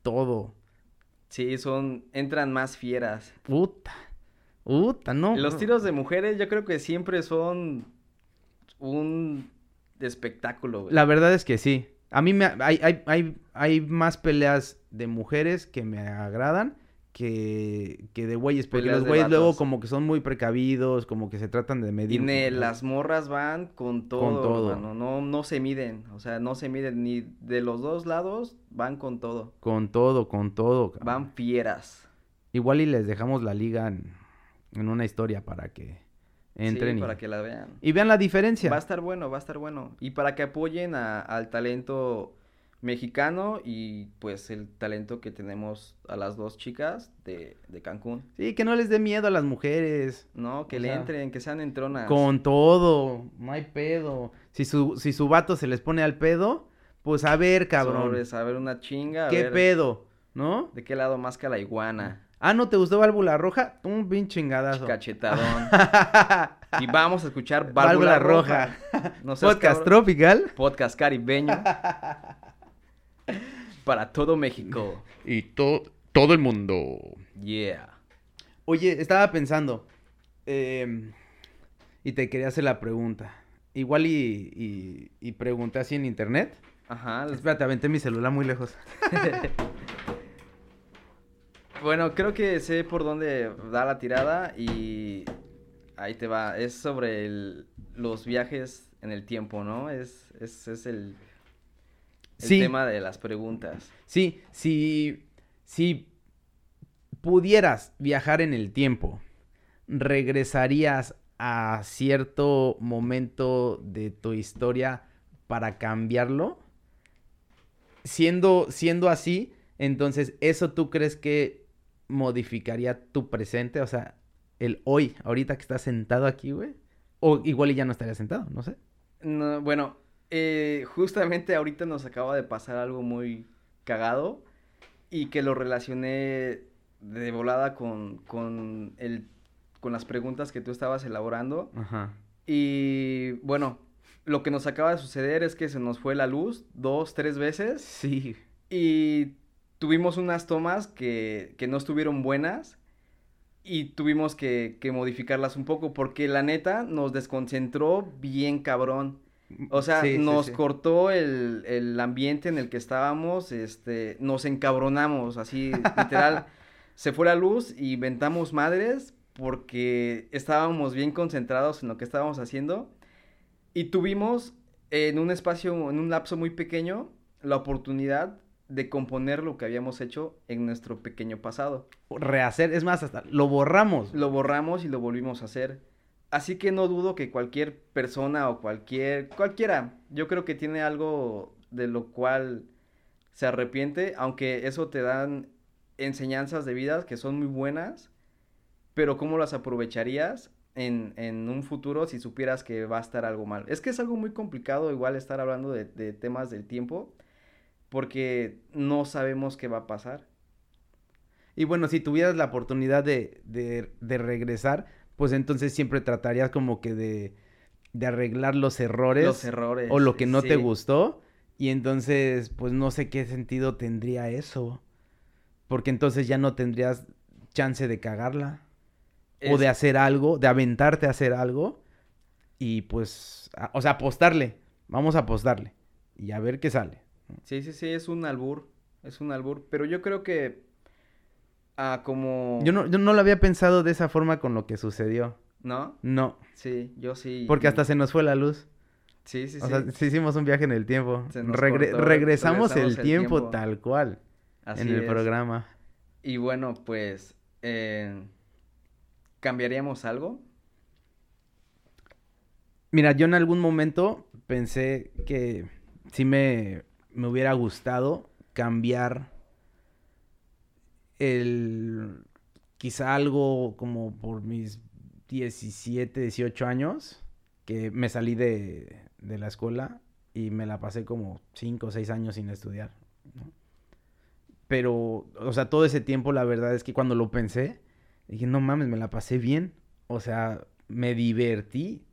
Speaker 1: todo.
Speaker 2: Sí, son, entran más fieras.
Speaker 1: Puta. Puta, no.
Speaker 2: Los tiros de mujeres yo creo que siempre son un espectáculo, güey.
Speaker 1: La verdad es que sí. A mí me hay, hay, hay, hay más peleas de mujeres que me agradan que, que de güeyes. Porque
Speaker 2: Peleas
Speaker 1: los güeyes luego como que son muy precavidos, como que se tratan de
Speaker 2: Y
Speaker 1: medir.
Speaker 2: ne- las morras van con todo,
Speaker 1: todo.
Speaker 2: hermano, No, no se miden, o sea, no se miden ni de los dos lados, van con todo.
Speaker 1: Con todo, con todo. cabrón.
Speaker 2: Van fieras.
Speaker 1: Igual y les dejamos la liga en, en una historia para que entren
Speaker 2: sí,
Speaker 1: y,
Speaker 2: para que la vean.
Speaker 1: y vean la diferencia.
Speaker 2: Va a estar bueno, va a estar bueno. Y para que apoyen a- al talento mexicano y pues el talento que tenemos a las dos chicas de, de Cancún.
Speaker 1: Sí, que no les dé miedo a las mujeres.
Speaker 2: No, que
Speaker 1: O
Speaker 2: le
Speaker 1: sea,
Speaker 2: entren, que sean entronas.
Speaker 1: Con todo, no hay pedo. Si su, si su vato se les pone al pedo, pues a ver, cabrón.
Speaker 2: Sobres, a ver una chinga, a
Speaker 1: ¿Qué
Speaker 2: ver
Speaker 1: pedo? ¿No?
Speaker 2: de qué lado más que la iguana.
Speaker 1: Ah, ¿no te gustó Válvula Roja? Un pinche chingadazo.
Speaker 2: Cachetadón. <laughs> y vamos a escuchar
Speaker 1: Válvula
Speaker 2: Válvula,
Speaker 1: Roja.
Speaker 2: Roja. No seas
Speaker 1: Podcast
Speaker 2: cabrón.
Speaker 1: Tropical.
Speaker 2: Podcast caribeño. <laughs> Para todo México.
Speaker 1: Y todo el mundo.
Speaker 2: Yeah.
Speaker 1: Oye, estaba pensando. em, y te quería hacer la pregunta. Igual y, y, y pregunté así en internet.
Speaker 2: Ajá.
Speaker 1: Espérate, aventé mi celular muy lejos. <laughs>
Speaker 2: Bueno, creo que sé por dónde da la tirada y ahí te va. Es sobre el- los viajes en el tiempo, ¿no? Es, es, es el, el
Speaker 1: Sí.
Speaker 2: tema de las preguntas.
Speaker 1: Sí, si, si pudieras viajar en el tiempo, ¿regresarías a cierto momento de tu historia para cambiarlo? Siendo, siendo así, entonces, ¿eso tú crees que modificaría tu presente? O sea, el hoy, ahorita que estás sentado aquí, güey. O igual y ya no estaría sentado, no sé.
Speaker 2: No, bueno, eh, justamente ahorita nos acaba de pasar algo muy cagado y que lo relacioné de volada con, con, el, con las preguntas que tú estabas elaborando.
Speaker 1: Ajá.
Speaker 2: Y bueno, lo que nos acaba de suceder es que se nos fue la luz dos, tres veces
Speaker 1: Sí.
Speaker 2: y tuvimos unas tomas que, que no estuvieron buenas y tuvimos que, que modificarlas un poco porque la neta nos desconcentró bien cabrón. O sea,
Speaker 1: Sí, sí,
Speaker 2: nos
Speaker 1: sí.
Speaker 2: cortó el, el ambiente en el que estábamos, este, nos encabronamos, así, literal. <laughs> se fue la luz y inventamos madres porque estábamos bien concentrados en lo que estábamos haciendo y tuvimos en un espacio, en un lapso muy pequeño, la oportunidad de componer lo que habíamos hecho en nuestro pequeño pasado.
Speaker 1: Rehacer, es más, hasta lo borramos.
Speaker 2: Lo borramos y lo volvimos a hacer. Así que no dudo que cualquier persona o cualquier, cualquiera, yo creo que tiene algo de lo cual se arrepiente, aunque eso te dan enseñanzas de vida que son muy buenas, pero ¿cómo las aprovecharías en, en un futuro si supieras que va a estar algo mal? Es que es algo muy complicado igual estar hablando de, de temas del tiempo, porque no sabemos qué va a pasar.
Speaker 1: Y bueno, si tuvieras la oportunidad de, de, de regresar, pues entonces siempre tratarías como que de, de arreglar los errores.
Speaker 2: Los errores.
Speaker 1: O lo que no te gustó. Y entonces, pues no sé qué sentido tendría eso. Porque entonces ya no tendrías chance de cagarla. O de hacer algo, de aventarte a hacer algo. Y pues, a- o sea, apostarle. Vamos a apostarle. Y a ver qué sale.
Speaker 2: Sí, sí, sí, es un albur, es un albur, pero yo creo que ah, como
Speaker 1: Yo no, yo no lo había pensado de esa forma con lo que sucedió.
Speaker 2: ¿no?
Speaker 1: No,
Speaker 2: Sí, yo sí.
Speaker 1: porque hasta se nos fue la luz.
Speaker 2: Sí, sí,
Speaker 1: o
Speaker 2: sí.
Speaker 1: sea, sí hicimos un viaje en el tiempo. Regre-
Speaker 2: cortó,
Speaker 1: regresamos, el, tiempo,
Speaker 2: tiempo.
Speaker 1: tal cual
Speaker 2: Así
Speaker 1: en el
Speaker 2: es.
Speaker 1: programa.
Speaker 2: Y bueno, pues eh, ¿cambiaríamos algo?
Speaker 1: Mira, yo en algún momento pensé que sí me, me hubiera gustado cambiar el quizá algo como por mis 17, 18 años, que me salí de, de la escuela y me la pasé como 5 o 6 años sin estudiar. pero, o sea, todo ese tiempo la verdad es que cuando lo pensé, dije, no mames, me la pasé bien. O sea, me divertí.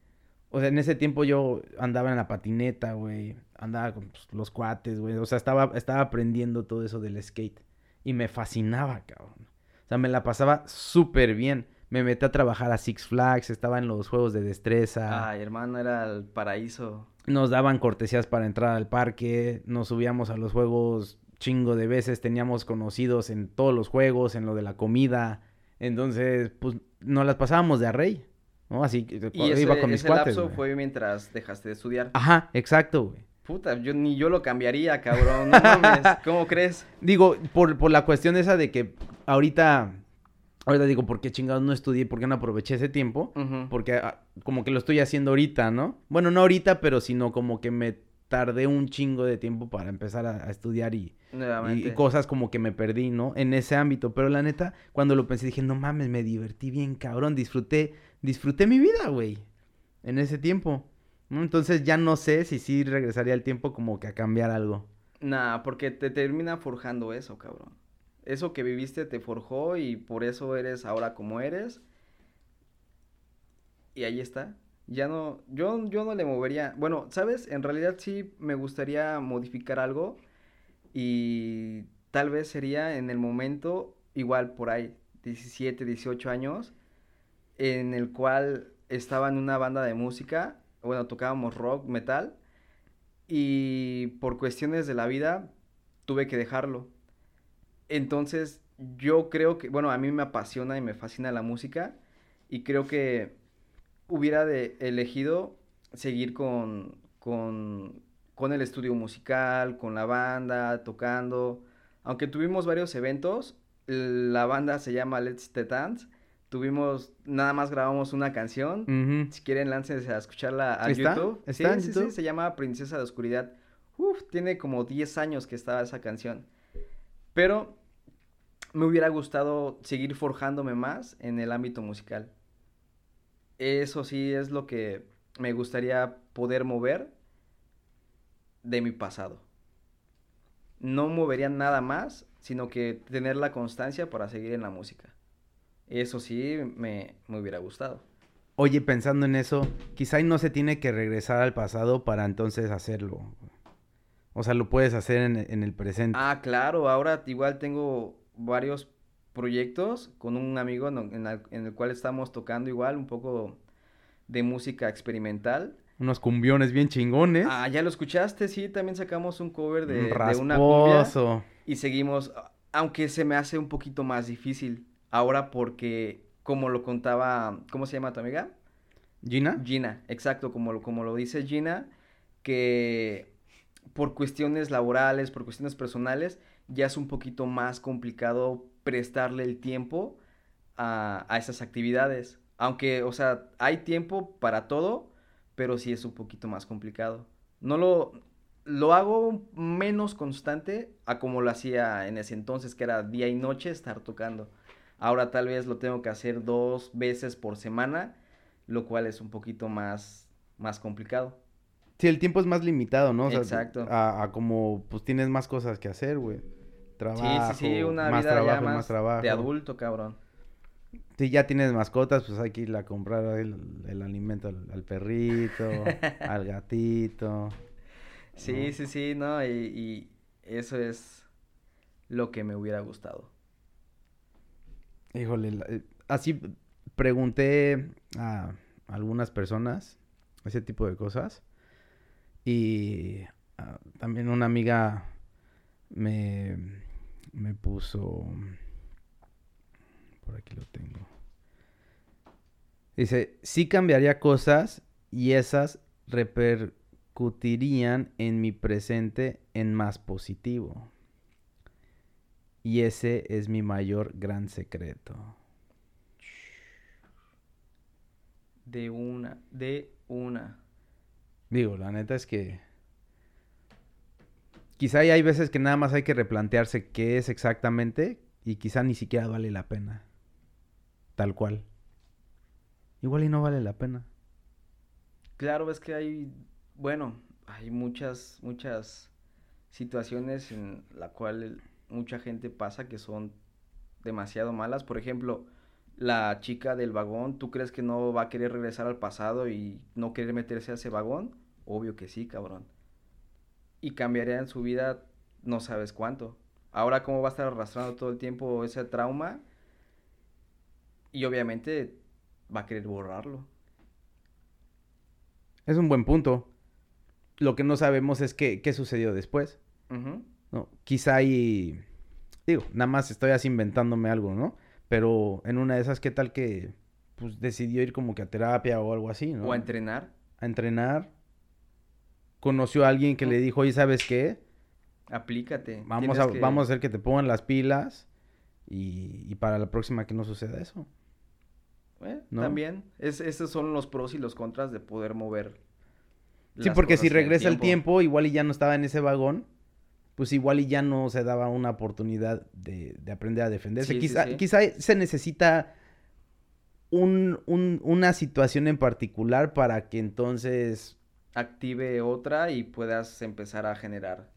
Speaker 1: O sea, en ese tiempo yo andaba en la patineta, güey. Andaba con pues, los cuates, güey. O sea, estaba, estaba aprendiendo todo eso del skate. Y me fascinaba, cabrón. O sea, me la pasaba súper bien. Me metí a trabajar a Six Flags, estaba en los juegos de destreza.
Speaker 2: Ay, hermano, era el paraíso.
Speaker 1: Nos daban cortesías para entrar al parque, nos subíamos a los juegos chingo de veces, teníamos conocidos en todos los juegos, en lo de la comida. Entonces, pues nos las pasábamos de a rey, ¿no? Así que
Speaker 2: ese, iba con mis ese lapso fue mientras dejaste de estudiar.
Speaker 1: Ajá, exacto, güey.
Speaker 2: Puta, yo ni yo lo cambiaría, cabrón. No mames, <laughs> ¿cómo crees?
Speaker 1: Digo, por, por la cuestión esa de que ahorita Ahorita digo, ¿por qué chingados no estudié? ¿Por qué no aproveché ese tiempo? Porque ah, como que lo estoy haciendo ahorita, ¿no? Bueno, no ahorita, pero sino como que me tardé un chingo de tiempo para empezar a, estudiar y, y, cosas como que me perdí, ¿no? En ese ámbito. Pero la neta, cuando lo pensé, dije, no mames, me divertí bien, cabrón. Disfruté, disfruté mi vida, güey. En ese tiempo. Entonces ya no sé si sí regresaría el tiempo como que a cambiar algo.
Speaker 2: Nah, porque te termina forjando eso, cabrón eso que viviste te forjó y por eso eres ahora como eres. Y ahí está. Ya no, yo, yo no le movería. Bueno, ¿sabes? En realidad sí me gustaría modificar algo y tal vez sería en el momento, igual por ahí, 17, 18 años, en el cual estaba en una banda de música, bueno, tocábamos rock, metal, y por cuestiones de la vida tuve que dejarlo. Entonces, yo creo que, bueno, a mí me apasiona y me fascina la música y creo que hubiera elegido seguir con, con, con el estudio musical, con la banda, tocando. Aunque tuvimos varios eventos, la banda se llama Let's The Dance. Tuvimos, nada más grabamos una canción. Si quieren, láncense a escucharla a YouTube.
Speaker 1: ¿Está
Speaker 2: sí, sí, se llama Princesa de Oscuridad. Uf, tiene como 10 años que estaba esa canción. Pero me hubiera gustado seguir forjándome más en el ámbito musical. Eso sí es lo que me gustaría poder mover de mi pasado. No movería nada más, sino que tener la constancia para seguir en la música. Eso sí me, hubiera gustado.
Speaker 1: Oye, pensando en eso, quizá no se tiene que regresar al pasado para entonces hacerlo. O sea, lo puedes hacer en, el presente.
Speaker 2: Ah, claro, ahora igual tengo varios proyectos con un amigo en, el cual estamos tocando igual un poco de música experimental.
Speaker 1: Unos cumbiones bien chingones.
Speaker 2: Ah, ya lo escuchaste, sí, también sacamos un cover de, de una cumbia. Y seguimos, aunque se me hace un poquito más difícil ahora porque, como lo contaba, ¿cómo se llama tu amiga?
Speaker 1: Gina.
Speaker 2: Gina, exacto, como lo, como lo dice Gina, que por cuestiones laborales, por cuestiones personales, ya es un poquito más complicado prestarle el tiempo a, esas actividades. Aunque, o sea, hay tiempo para todo, pero sí es un poquito más complicado. No lo, lo hago menos constante a como lo hacía en ese entonces, que era día y noche estar tocando. Ahora tal vez lo tengo que hacer dos veces por semana, lo cual es un poquito más, más complicado.
Speaker 1: Sí, el tiempo es más limitado, ¿no?
Speaker 2: Exacto.
Speaker 1: A, a, como, pues tienes más cosas que hacer, güey. Trabajo,
Speaker 2: sí, sí, sí, una más vida trabajo, ya más, trabajo. de adulto, cabrón.
Speaker 1: Si ya tienes mascotas, pues hay que ir a comprar el, alimento al, perrito, <laughs> al gatito.
Speaker 2: Sí, sí, sí, no, y, y, eso es lo que me hubiera gustado.
Speaker 1: Híjole, eh, así pregunté a algunas personas ese tipo de cosas y ah, también una amiga me, me puso... Por aquí lo tengo. Dice, sí cambiaría cosas y esas repercutirían en mi presente en más positivo. Y ese es mi mayor gran secreto.
Speaker 2: De una, de una.
Speaker 1: Digo, la neta es que quizá hay veces que nada más hay que replantearse qué es exactamente y quizá ni siquiera vale la pena. Tal cual. Igual y no vale la pena.
Speaker 2: Claro, es que hay, bueno, hay muchas, muchas situaciones en la cual mucha gente pasa que son demasiado malas. Por ejemplo, la chica del vagón, ¿tú crees que no va a querer regresar al pasado y no querer meterse a ese vagón? Obvio que sí, cabrón. Y cambiaría en su vida no sabes cuánto. Ahora cómo va a estar arrastrando todo el tiempo ese trauma y obviamente va a querer borrarlo.
Speaker 1: Es un buen punto. Lo que no sabemos es qué, qué sucedió después. ¿No? Quizá ahí, digo, nada más estoy así inventándome algo, ¿no? Pero en una de esas, ¿qué tal que pues decidió ir como que a terapia o algo así, ¿no?
Speaker 2: O a entrenar.
Speaker 1: A entrenar. Conoció a alguien que le dijo, oye, ¿sabes qué?
Speaker 2: Aplícate.
Speaker 1: Vamos a, vamos a hacer que te pongan las pilas y, y para la próxima que no suceda eso.
Speaker 2: También, es, esos son los pros y los contras de poder mover.
Speaker 1: Sí, porque si regresa el tiempo. igual y ya no estaba en ese vagón, pues igual y ya no se daba una oportunidad de, aprender a defenderse. quizá, quizá se necesita un, un, una situación en particular para que entonces...
Speaker 2: Active otra y puedas empezar a generar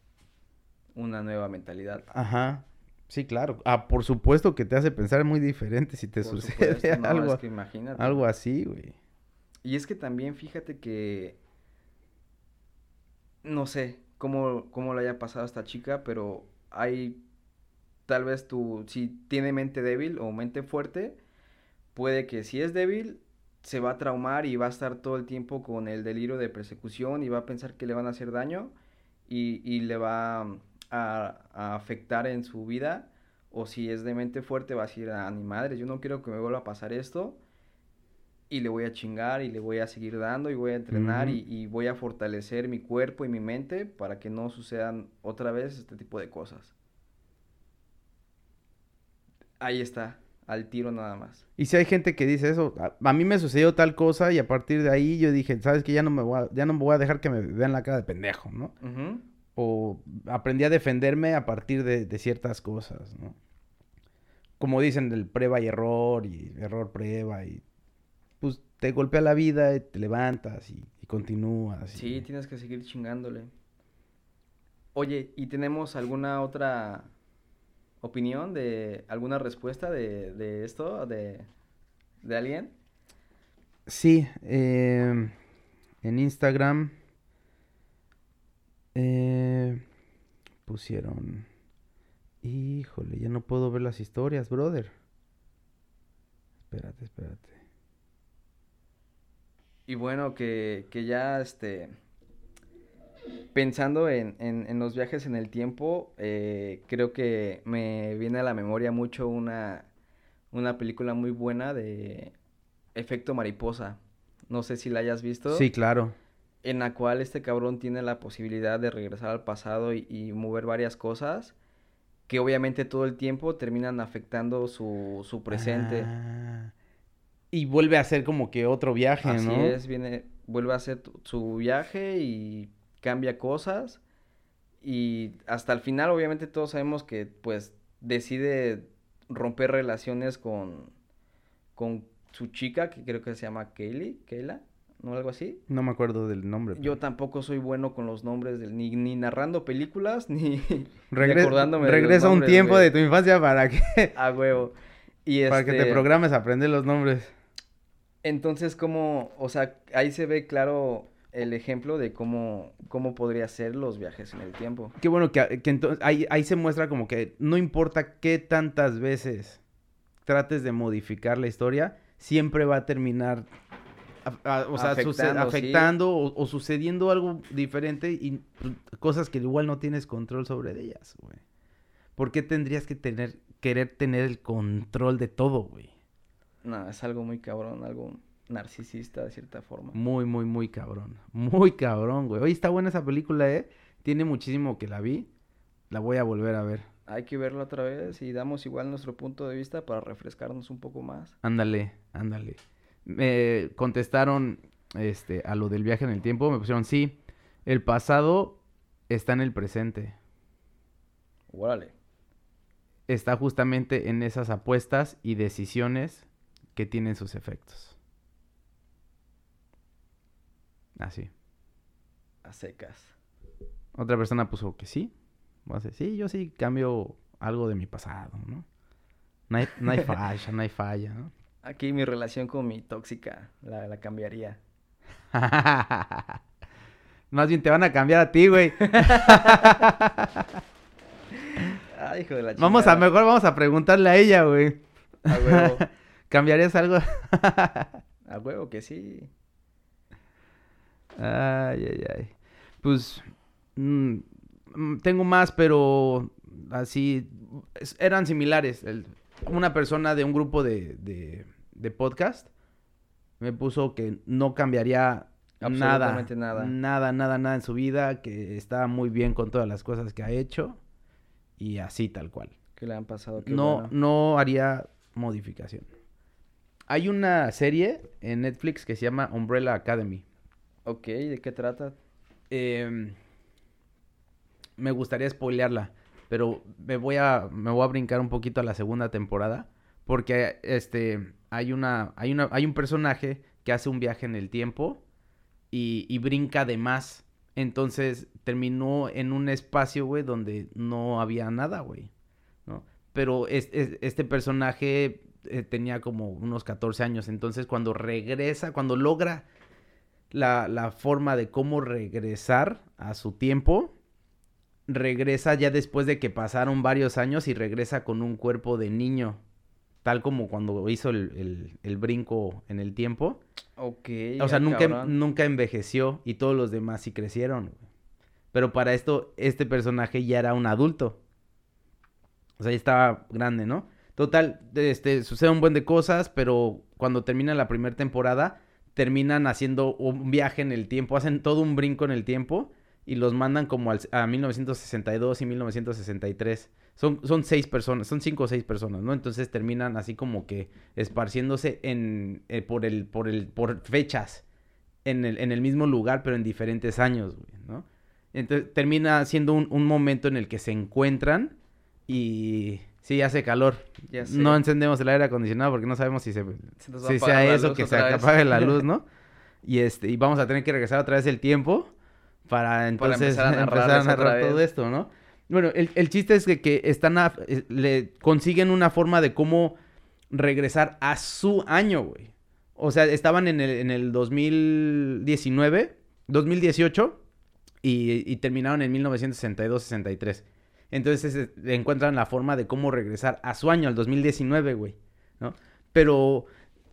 Speaker 2: una nueva mentalidad.
Speaker 1: Ajá. Sí, claro. Ah, por supuesto que te hace pensar muy diferente si te sucede <laughs> algo, algo así, güey.
Speaker 2: Y es que también fíjate que no sé cómo, cómo le haya pasado a esta chica, pero hay tal vez tú, si tiene mente débil o mente fuerte, puede que si es débil, se va a traumar y va a estar todo el tiempo con el delirio de persecución y va a pensar que le van a hacer daño y, y le va a, afectar en su vida, o si es de mente fuerte, va a decir, a ah, mi madre, yo no quiero que me vuelva a pasar esto, y le voy a chingar y le voy a seguir dando y voy a entrenar y, voy a fortalecer mi cuerpo y mi mente para que no sucedan otra vez este tipo de cosas. Ahí está, al tiro nada más.
Speaker 1: Y si hay gente que dice eso, a, mí me sucedió tal cosa y a partir de ahí yo dije, sabes que ya no me voy a, ya no me voy a dejar que me vean la cara de pendejo, ¿no? o aprendí a defenderme a partir de, ciertas cosas, ¿no? Como dicen, del prueba y error y error prueba y pues te golpea la vida, y te levantas y, continúas.
Speaker 2: Sí, tienes que seguir chingándole. Oye, ¿y tenemos alguna otra opinión de alguna respuesta de, de esto, de, de alguien?
Speaker 1: Sí, eh, en Instagram eh, pusieron... Híjole, ya no puedo ver las historias, brother. Espérate, espérate.
Speaker 2: Y bueno, que, que ya este... Pensando en, en, los viajes en el tiempo, eh, creo que me viene a la memoria mucho una, una película muy buena de Efecto Mariposa. No sé si la hayas visto.
Speaker 1: Sí, claro
Speaker 2: en la cual este cabrón tiene la posibilidad de regresar al pasado y, mover varias cosas que obviamente todo el tiempo terminan afectando su, su presente. Ah.
Speaker 1: Y vuelve a hacer como que otro viaje,
Speaker 2: ¿no? Así es, viene, vuelve a hacer su viaje y cambia cosas. Y hasta el final, obviamente, todos sabemos que, pues, decide romper relaciones con, con su chica, que creo que se llama Kaylee, Kayla. ¿no? Algo así.
Speaker 1: No me acuerdo del nombre.
Speaker 2: Yo tampoco soy bueno con los nombres, ni, ni narrando películas, <laughs> ni,
Speaker 1: recordándome. Regresa un tiempo de... tu infancia para que... <laughs>
Speaker 2: A huevo. Y
Speaker 1: Para que te este programes a aprender los nombres.
Speaker 2: Entonces, como, o sea, ahí se ve claro el ejemplo de cómo, cómo podría ser los viajes en el tiempo.
Speaker 1: Qué bueno que, que entonces, ahí, ahí se muestra como que no importa qué tantas veces trates de modificar la historia, siempre va a terminar o sea, afectando, o, sucediendo algo diferente y pues, cosas que igual no tienes control sobre ellas, güey. ¿Por qué tendrías que tener, querer tener el control de todo, güey?
Speaker 2: No, es algo muy cabrón, algo narcisista de cierta forma.
Speaker 1: Muy, muy, muy cabrón. Muy cabrón, güey. Oye, está buena esa película, ¿eh? Tiene muchísimo que la vi. La voy a volver a ver.
Speaker 2: Hay que verla otra vez y damos igual nuestro punto de vista para refrescarnos un poco más.
Speaker 1: Ándale, ándale me contestaron este, a lo del viaje en el tiempo, me pusieron, sí, el pasado está en el presente.
Speaker 2: Órale.
Speaker 1: Está justamente en esas apuestas y decisiones que tienen sus efectos. Así.
Speaker 2: A secas.
Speaker 1: Otra persona puso que sí. sí, yo sí cambio algo de mi pasado, ¿no? No hay, no hay <laughs> falla, no hay falla, ¿no?
Speaker 2: Aquí mi relación con mi tóxica la, la cambiaría. <laughs>
Speaker 1: Más bien te van a cambiar a ti, güey. <laughs>
Speaker 2: Ay, hijo de la
Speaker 1: Vamos a,
Speaker 2: chingada.
Speaker 1: mejor vamos a preguntarle a ella, güey.
Speaker 2: A huevo.
Speaker 1: ¿Cambiarías algo? <laughs>
Speaker 2: A huevo que sí.
Speaker 1: Ay, ay, ay. Pues mm, mm, tengo más, pero así eran similares. El- una persona de un grupo de, de, de podcast me puso que no cambiaría nada,
Speaker 2: nada.
Speaker 1: nada, nada, nada en su vida, que está muy bien con todas las cosas que ha hecho y así tal cual.
Speaker 2: Que le han pasado. qué
Speaker 1: No,
Speaker 2: bueno.
Speaker 1: no haría modificación. Hay una serie en Netflix que se llama Umbrella Academy.
Speaker 2: Ok, ¿de qué trata?
Speaker 1: Em, me gustaría spoilearla, pero me voy a me voy a brincar un poquito a la segunda temporada porque este hay una hay una hay un personaje que hace un viaje en el tiempo y, y brinca de más. Entonces terminó en un espacio, güey, donde no había nada, güey. ¿no? Pero es- es- este personaje eh, tenía como unos 14 años. Entonces cuando regresa, cuando logra la, la forma de cómo regresar a su tiempo, regresa ya después de que pasaron varios años y regresa con un cuerpo de niño, tal como cuando hizo el, el- el brinco en el tiempo.
Speaker 2: Ok.
Speaker 1: O sea, nunca,
Speaker 2: cabrón.
Speaker 1: nunca envejeció y todos los demás sí crecieron. Pero para esto, este personaje ya era un adulto. O sea, ya estaba grande, ¿no? Total, este, sucede un buen de cosas, pero cuando termina la primera temporada, terminan haciendo un viaje en el tiempo, hacen todo un brinco en el tiempo y los mandan como al- a 1962 y 1963. Son, son seis personas, son cinco o seis personas, ¿no? Entonces terminan así como que esparciéndose en, eh, por, el, por, el, por fechas en el, en el mismo lugar, pero en diferentes años, ¿no? Entonces termina siendo un, un momento en el que se encuentran y sí, hace calor.
Speaker 2: Ya sé.
Speaker 1: No encendemos el aire acondicionado porque no sabemos si se
Speaker 2: Se nos va a
Speaker 1: si sea eso que se apague la luz, <laughs> ¿no? Y este, y vamos a tener que regresar otra vez el tiempo para entonces
Speaker 2: empezar a <laughs>
Speaker 1: empezar a
Speaker 2: narrarles
Speaker 1: narrar, todo esto, ¿no? Bueno, el, el chiste es que, que están a- eh, le consiguen una forma de cómo regresar a su año, güey. O sea, estaban en el, en el 2019, 2018 y, y terminaron en 1962-63. Entonces encuentran la forma de cómo regresar a su año, al 2019, güey, ¿no? Pero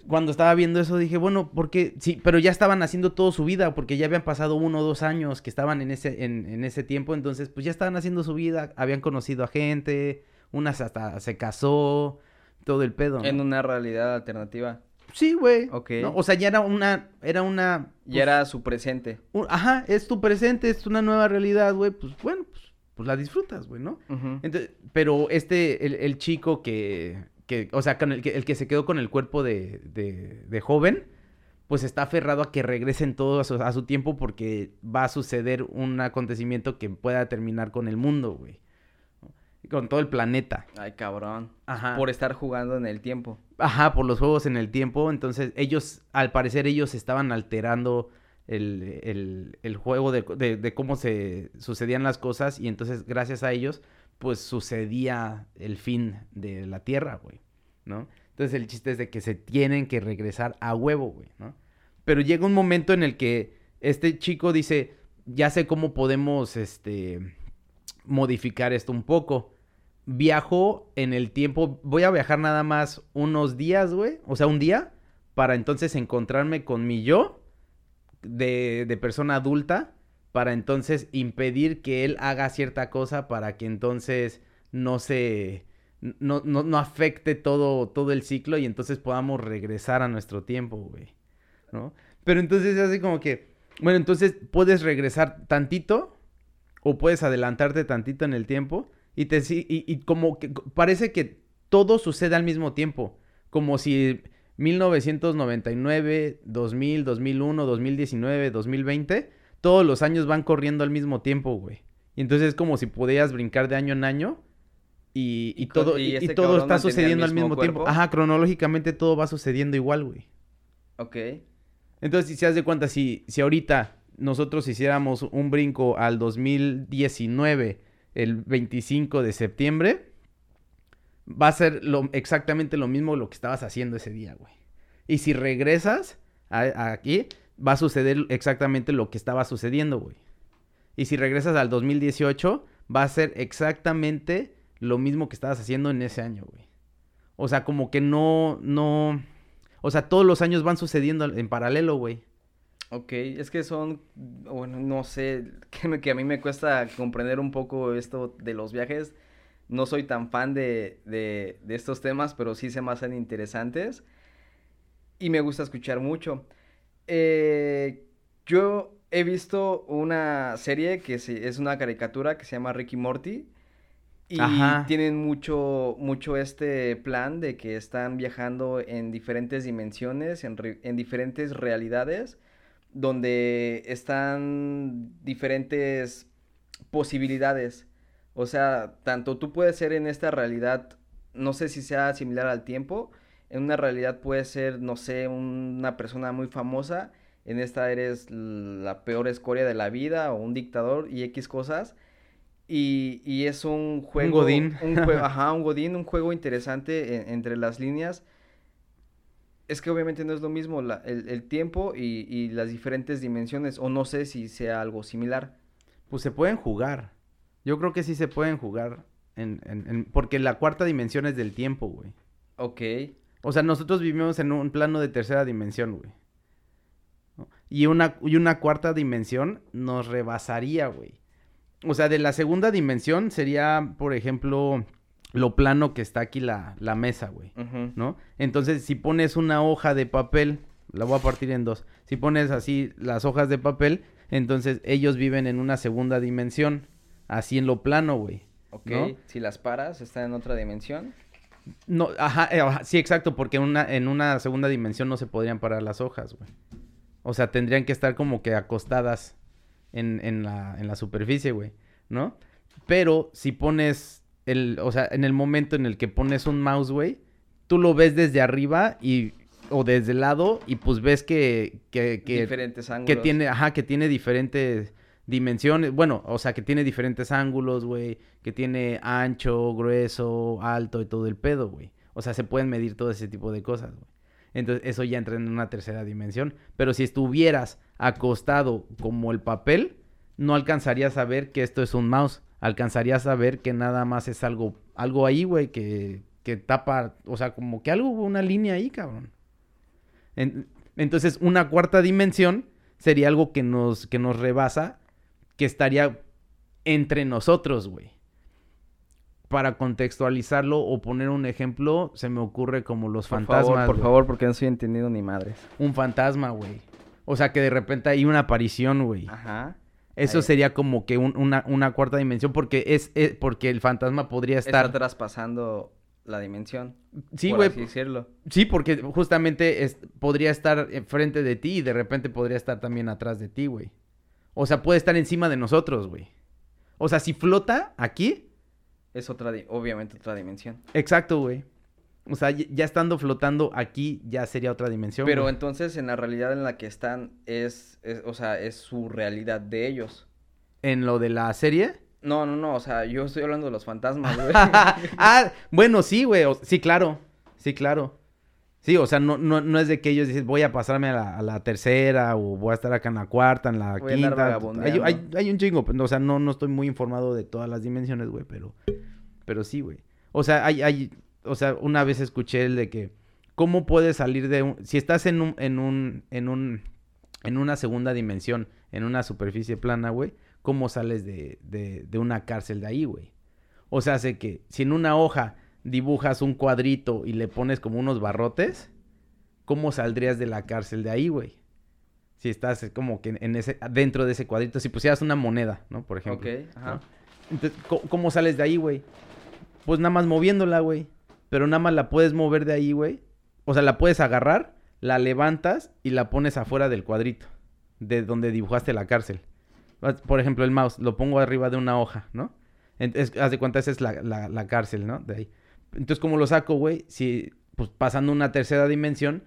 Speaker 1: cuando estaba viendo eso dije, bueno, porque sí, pero ya estaban haciendo todo su vida, porque ya habían pasado uno o dos años que estaban en ese, en, en ese tiempo, entonces pues ya estaban haciendo su vida, habían conocido a gente, unas hasta se casó, todo el pedo. ¿no?
Speaker 2: En una realidad alternativa.
Speaker 1: Sí, güey.
Speaker 2: Ok.
Speaker 1: ¿no? O sea, ya era una, era una...
Speaker 2: Y
Speaker 1: pues,
Speaker 2: era su presente.
Speaker 1: un- ajá, es tu presente, es una nueva realidad, güey, pues bueno, pues, pues la disfrutas, güey, ¿no? Entonces, pero este, el, el chico que, que, o sea, con el, que, el que se quedó con el cuerpo de, de, de joven, pues está aferrado a que regresen todos a su, a su tiempo porque va a suceder un acontecimiento que pueda terminar con el mundo, güey. Con todo el planeta.
Speaker 2: Ay, cabrón.
Speaker 1: Ajá.
Speaker 2: Por estar jugando en el tiempo.
Speaker 1: Ajá, por los juegos en el tiempo. Entonces, ellos, al parecer, ellos estaban alterando el, el- el juego de, de- cómo se sucedían las cosas. Y entonces, gracias a ellos, pues sucedía el fin de la Tierra, güey. ¿No? Entonces, el chiste es de que se tienen que regresar a huevo, güey, ¿no? Pero llega un momento en el que este chico dice, ya sé cómo podemos, este, modificar esto un poco viajo en el tiempo. Voy a viajar nada más unos días, güey. O sea, un día. Para entonces encontrarme con mi yo de, de persona adulta. Para entonces impedir que él haga cierta cosa. Para que entonces no se. No, no, no afecte todo, todo el ciclo. Y entonces podamos regresar a nuestro tiempo, güey. ¿No? Pero entonces es así como que. Bueno, entonces puedes regresar tantito. O puedes adelantarte tantito en el tiempo. Y, te, y, y como que parece que todo sucede al mismo tiempo. Como si 1999, 2000, 2001, 2019, 2020, todos los años van corriendo al mismo tiempo, güey. Y entonces es como si pudieras brincar de año en año y, y todo,
Speaker 2: y
Speaker 1: todo está sucediendo al
Speaker 2: mismo
Speaker 1: tiempo. Ajá, cronológicamente todo va sucediendo igual, güey.
Speaker 2: Ok.
Speaker 1: Entonces, si se das de cuenta, si, si ahorita nosotros hiciéramos un brinco al 2019, el 25 de septiembre, va a ser exactamente lo mismo lo que estabas haciendo ese día, güey. Y si regresas aquí, va a suceder exactamente lo que estaba sucediendo, güey. Y si regresas al 2018, va a ser exactamente lo mismo que estabas haciendo en ese año, güey. O sea, como que no, no... O sea, todos los años van sucediendo en paralelo, güey.
Speaker 2: Ok, es que son, bueno, no sé, <laughs> que a mí me cuesta comprender un poco esto de los viajes. No soy tan fan de, de, de estos temas, pero sí se me hacen interesantes. Y me gusta escuchar mucho. Eh, yo he visto una serie que es una caricatura que se llama Ricky Morty. Y tienen mucho, mucho este plan de que están viajando en diferentes dimensiones, en, en diferentes realidades, donde están diferentes posibilidades. O sea, tanto tú puedes ser en esta realidad, no sé si sea similar al tiempo, en una realidad puede ser, no sé, una persona muy famosa, en esta eres la peor escoria de la vida o un dictador y X cosas. Y, y es un juego...
Speaker 1: Un godín.
Speaker 2: Un juego, <laughs> ajá, un godín, un juego interesante entre las líneas. Es que obviamente no es lo mismo la, el, el, tiempo y, y las diferentes dimensiones, o no sé si sea algo similar.
Speaker 1: Pues se pueden jugar. Yo creo que sí se pueden jugar. En, en, en, porque la cuarta dimensión es del tiempo, güey.
Speaker 2: Ok.
Speaker 1: O sea, nosotros vivimos en un plano de tercera dimensión, güey. Y una, y una cuarta dimensión nos rebasaría, güey. O sea, de la segunda dimensión sería, por ejemplo, lo plano que está aquí la, la mesa, güey. ¿No? Entonces, si pones una hoja de papel, la voy a partir en dos. Si pones así las hojas de papel, entonces ellos viven en una segunda dimensión. Así en lo plano, güey.
Speaker 2: Ok. Si las paras, está en otra dimensión.
Speaker 1: No, eh, ajá, sí, exacto, porque una, en una segunda dimensión no se podrían parar las hojas, güey. O sea, tendrían que estar como que acostadas en, en, la, en la superficie, güey, ¿no? Pero si pones el, o sea, en el momento en el que pones un mouse, güey, tú lo ves desde arriba y, o desde el lado y pues ves que, que, que
Speaker 2: diferentes ángulos.
Speaker 1: Que tiene, ajá, que tiene diferentes dimensiones, bueno, o sea, que tiene diferentes ángulos, güey, que tiene ancho, grueso, alto y todo el pedo, güey. O sea, se pueden medir todo ese tipo de cosas, güey. Entonces, eso ya entra en una tercera dimensión. Pero si estuvieras acostado como el papel, no alcanzarías a ver que esto es un mouse. Alcanzarías a ver que nada más es algo, algo ahí, güey, que, que tapa, o sea, como que algo, una línea ahí, cabrón. entonces, una cuarta dimensión sería algo que nos, que nos rebasa que estaría entre nosotros, güey. Para contextualizarlo o poner un ejemplo, se me ocurre como los
Speaker 2: por
Speaker 1: fantasmas.
Speaker 2: Favor, por favor, porque no estoy entendiendo ni madres.
Speaker 1: Un fantasma, güey. O sea, que de repente hay una aparición, güey.
Speaker 2: Ajá.
Speaker 1: Eso Ahí. sería como que un, una, una, cuarta dimensión porque es, es, porque el fantasma podría estar...
Speaker 2: Está traspasando la dimensión.
Speaker 1: Sí, güey. Sí, porque justamente es, podría estar enfrente de ti y de repente podría estar también atrás de ti, güey. O sea, puede estar encima de nosotros, güey. O sea, si flota aquí.
Speaker 2: Es otra, obviamente, otra dimensión.
Speaker 1: Exacto, güey. O sea, ya estando flotando aquí ya sería otra dimensión.
Speaker 2: Pero güey. entonces en la realidad en la que están es, es, o sea, es su realidad de ellos.
Speaker 1: ¿En lo de la serie?
Speaker 2: No, no, no, o sea, yo estoy hablando de los fantasmas, güey. <laughs>
Speaker 1: ah, bueno, sí, güey, sí, claro, sí, claro. Sí, o sea, no, no, no es de que ellos dicen voy a pasarme a la, a la, tercera o voy a estar acá en la cuarta, en la
Speaker 2: voy
Speaker 1: quinta. Hay, hay, hay, un chingo, o sea, no, no estoy muy informado de todas las dimensiones, güey, pero, pero sí, güey. O sea, hay, hay, o sea, una vez escuché el de que, ¿cómo puedes salir de un, si estás en un, en un, en un, en una segunda dimensión, en una superficie plana, güey, ¿cómo sales de, de, de una cárcel de ahí, güey? O sea, hace que, si en una hoja dibujas un cuadrito y le pones como unos barrotes, ¿cómo saldrías de la cárcel de ahí, güey? Si estás como que en ese, dentro de ese cuadrito, si pusieras una moneda, ¿no? Por ejemplo.
Speaker 2: Ok, ajá.
Speaker 1: ¿no? Entonces, ¿cómo, ¿cómo, sales de ahí, güey? Pues nada más moviéndola, güey. Pero nada más la puedes mover de ahí, güey. O sea, la puedes agarrar, la levantas y la pones afuera del cuadrito. De donde dibujaste la cárcel. Por ejemplo, el mouse, lo pongo arriba de una hoja, ¿no? Entonces, haz de cuenta, esa es la, la, la cárcel, ¿no? De ahí. Entonces, ¿cómo lo saco, güey? Si, pues pasando una tercera dimensión,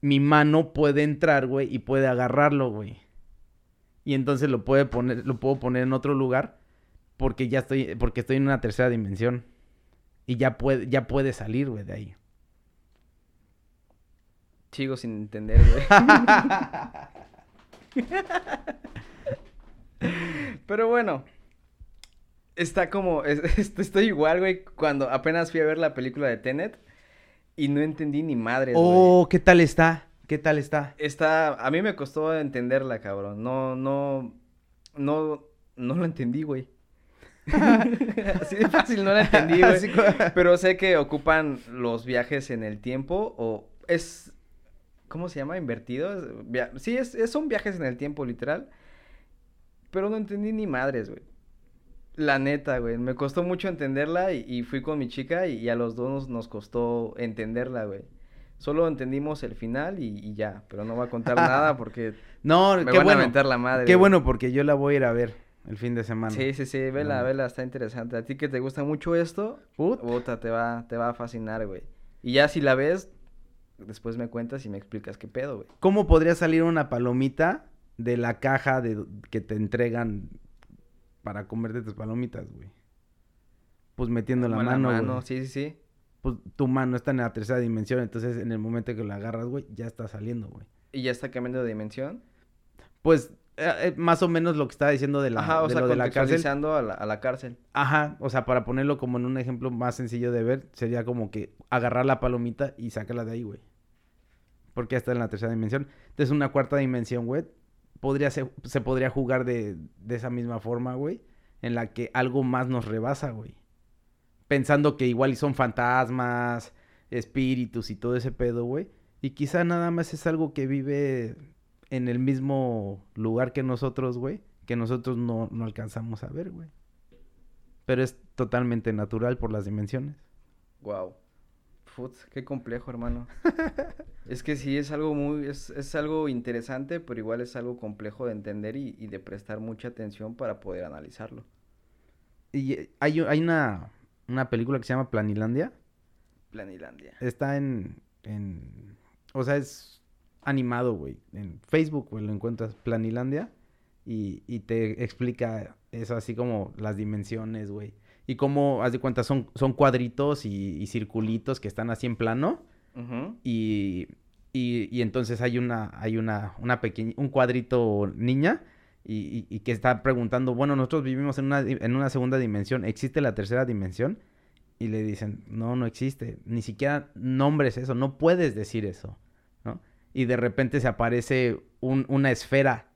Speaker 1: mi mano puede entrar, güey, y puede agarrarlo, güey. Y entonces lo puede poner, lo puedo poner en otro lugar porque ya estoy, porque estoy en una tercera dimensión. Y ya puede, ya puede salir, güey, de ahí.
Speaker 2: Sigo sin entender, güey. <laughs> <laughs> Pero bueno, está como, <laughs> estoy igual, güey, cuando apenas fui a ver la película de Tenet y no entendí ni madre.
Speaker 1: Oh, ¿qué tal está? ¿Qué tal está?
Speaker 2: Está, a mí me costó entenderla, cabrón. No, no, no, no lo entendí, güey. <laughs> <laughs> Así de fácil no la entendí, güey. Pero sé que ocupan los viajes en el tiempo o es, ¿cómo se llama? Invertido. Sí, es, son viajes en el tiempo, literal. Pero no entendí ni madres, güey. La neta, güey. Me costó mucho entenderla y, fui con mi chica y, a los dos nos, costó entenderla, güey. Solo entendimos el final y, ya, pero no voy a contar <laughs> nada porque
Speaker 1: no,
Speaker 2: me
Speaker 1: qué
Speaker 2: van
Speaker 1: bueno,
Speaker 2: a la madre.
Speaker 1: Qué bueno porque yo la voy a ir a ver el fin de semana.
Speaker 2: Sí, sí, sí, vela, vela, está interesante. A ti que te gusta mucho esto, puta, te va, te va a fascinar, güey. Y ya si la ves, después me cuentas y me explicas qué pedo, güey.
Speaker 1: ¿Cómo podría salir una palomita de la caja de que te entregan para comerte tus palomitas, güey? Pues metiendo la mano, la mano,
Speaker 2: sí, sí, sí
Speaker 1: pues tu mano está en la tercera dimensión, entonces en el momento que la agarras, güey, ya está saliendo, güey.
Speaker 2: ¿Y ya está cambiando de dimensión?
Speaker 1: Pues eh, eh, más o menos lo que estaba diciendo de la,
Speaker 2: Ajá, o
Speaker 1: de
Speaker 2: sea,
Speaker 1: lo de la cárcel.
Speaker 2: A la, a la cárcel.
Speaker 1: Ajá, o sea, para ponerlo como en un ejemplo más sencillo de ver, sería como que agarrar la palomita y sacarla de ahí, güey. Porque ya está en la tercera dimensión. Entonces, una cuarta dimensión, güey, podría se podría jugar de, de esa misma forma, güey, en la que algo más nos rebasa, güey pensando que igual son fantasmas, espíritus y todo ese pedo, güey. Y quizá nada más es algo que vive en el mismo lugar que nosotros, güey, que nosotros no, no alcanzamos a ver, güey. Pero es totalmente natural por las dimensiones.
Speaker 2: Wow. Putz, qué complejo, hermano. <laughs> es que sí, es algo muy, es, es, algo interesante, pero igual es algo complejo de entender y, y de prestar mucha atención para poder analizarlo.
Speaker 1: Y eh, hay, hay una, una película que se llama Planilandia.
Speaker 2: Planilandia.
Speaker 1: Está en, en o sea, es animado, güey. En Facebook, güey, lo encuentras Planilandia y, y te explica eso así como las dimensiones, güey. Y cómo, haz de cuenta, son, son cuadritos y, circulitos que están así en plano. y, y, y, entonces hay una, hay una, una pequeña, un cuadrito niña y, que está preguntando, bueno, nosotros vivimos en una, en una segunda dimensión, ¿existe la tercera dimensión? Y le dicen, no, no existe, ni siquiera nombres eso, no puedes decir eso, ¿no? Y de repente se aparece una esfera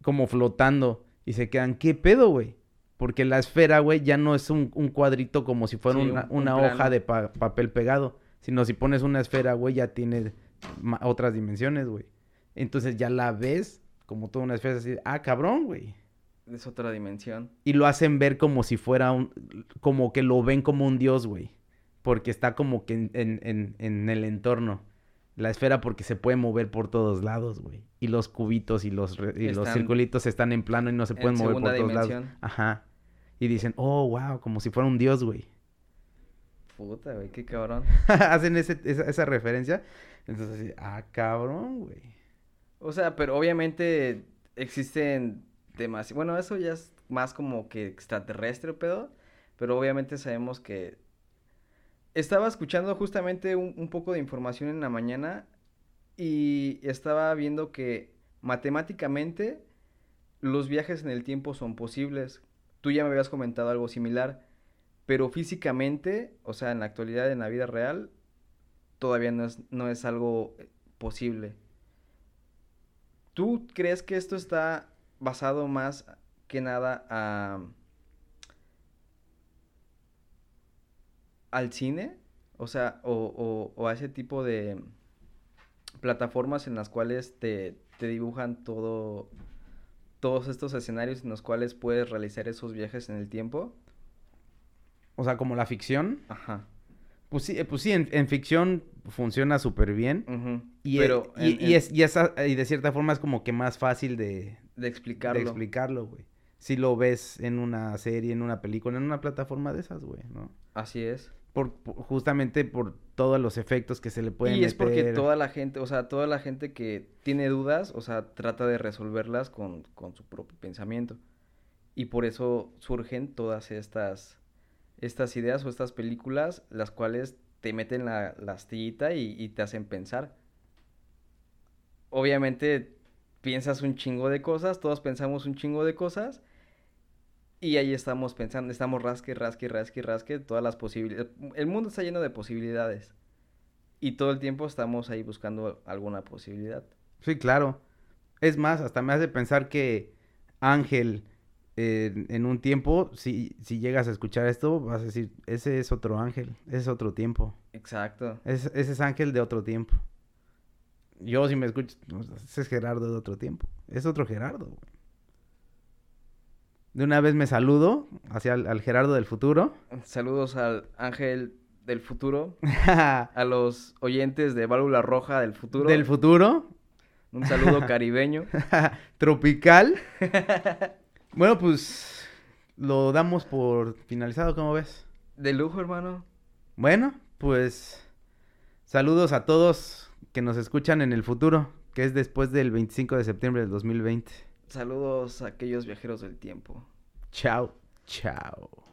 Speaker 1: como flotando y se quedan, ¿qué pedo, güey? Porque la esfera, güey, ya no es un, cuadrito como si fuera una, hoja de papel pegado, sino si pones una esfera, güey, ya tiene otras dimensiones, güey. Entonces ya la ves como toda una especie así, ah, cabrón, güey.
Speaker 2: Es otra dimensión.
Speaker 1: Y lo hacen ver como si fuera un, como que lo ven como un dios, güey. Porque está como que en, en, en, el entorno. La esfera porque se puede mover por todos lados, güey. Y los cubitos y los, y los circulitos están en plano y no se pueden mover por todos lados. Ajá. Y dicen, oh, wow, como si fuera un dios, güey.
Speaker 2: Puta, güey, qué cabrón. <laughs>
Speaker 1: Hacen ese, esa, esa referencia. Entonces, ah, cabrón, güey.
Speaker 2: O sea, pero obviamente existen temas. Bueno, eso ya es más como que extraterrestre, pedo. Pero obviamente sabemos que. Estaba escuchando justamente un, poco de información en la mañana y estaba viendo que matemáticamente los viajes en el tiempo son posibles. Tú ya me habías comentado algo similar, pero físicamente, o sea, en la actualidad, en la vida real, todavía no es, no es algo posible. ¿Tú crees que esto está basado más que nada a, al cine? O sea, o, o, a ese tipo de plataformas en las cuales te, te dibujan todo, todos estos escenarios en los cuales puedes realizar esos viajes en el tiempo.
Speaker 1: O sea, como la ficción.
Speaker 2: Ajá.
Speaker 1: Pues sí, pues sí en, ficción funciona súper bien. y,
Speaker 2: Pero
Speaker 1: y, es, y, esa, y de cierta forma es como que más fácil de,
Speaker 2: de explicarlo.
Speaker 1: De explicarlo, güey. Si lo ves en una serie, en una película, en una plataforma de esas, güey, ¿no?
Speaker 2: Así es.
Speaker 1: Por, justamente por todos los efectos que se le pueden
Speaker 2: Y es porque toda la gente, o sea, toda la gente que tiene dudas, o sea, trata de resolverlas con, con su propio pensamiento. Y por eso surgen todas estas estas ideas o estas películas, las cuales te meten la, la astillita y, y te hacen pensar. Obviamente piensas un chingo de cosas, todos pensamos un chingo de cosas. Y ahí estamos pensando, estamos rasque, rasque, rasque, rasque, todas las posibilidades. El mundo está lleno de posibilidades. Y todo el tiempo estamos ahí buscando alguna posibilidad.
Speaker 1: Sí, claro. Es más, hasta me hace pensar que Ángel, eh, en un tiempo, si, si llegas a escuchar esto, vas a decir, ese es otro ángel, ese es otro tiempo.
Speaker 2: Exacto.
Speaker 1: Es- ese es Ángel de otro tiempo. Yo, si me escucho, ese es Gerardo de otro tiempo. Es otro Gerardo. güey. De una vez me saludo hacia al Gerardo del futuro.
Speaker 2: Saludos al ángel del futuro, <laughs> a los oyentes de Válvula Roja del futuro.
Speaker 1: del futuro.
Speaker 2: Un saludo <laughs> caribeño. <laughs>
Speaker 1: Tropical. bueno, pues lo damos por finalizado, ¿cómo ves?
Speaker 2: De lujo, hermano.
Speaker 1: Bueno, pues saludos a todos que nos escuchan en el futuro, que es después del 25 de septiembre del 2020.
Speaker 2: Saludos a aquellos viajeros del tiempo.
Speaker 1: Chao, chao.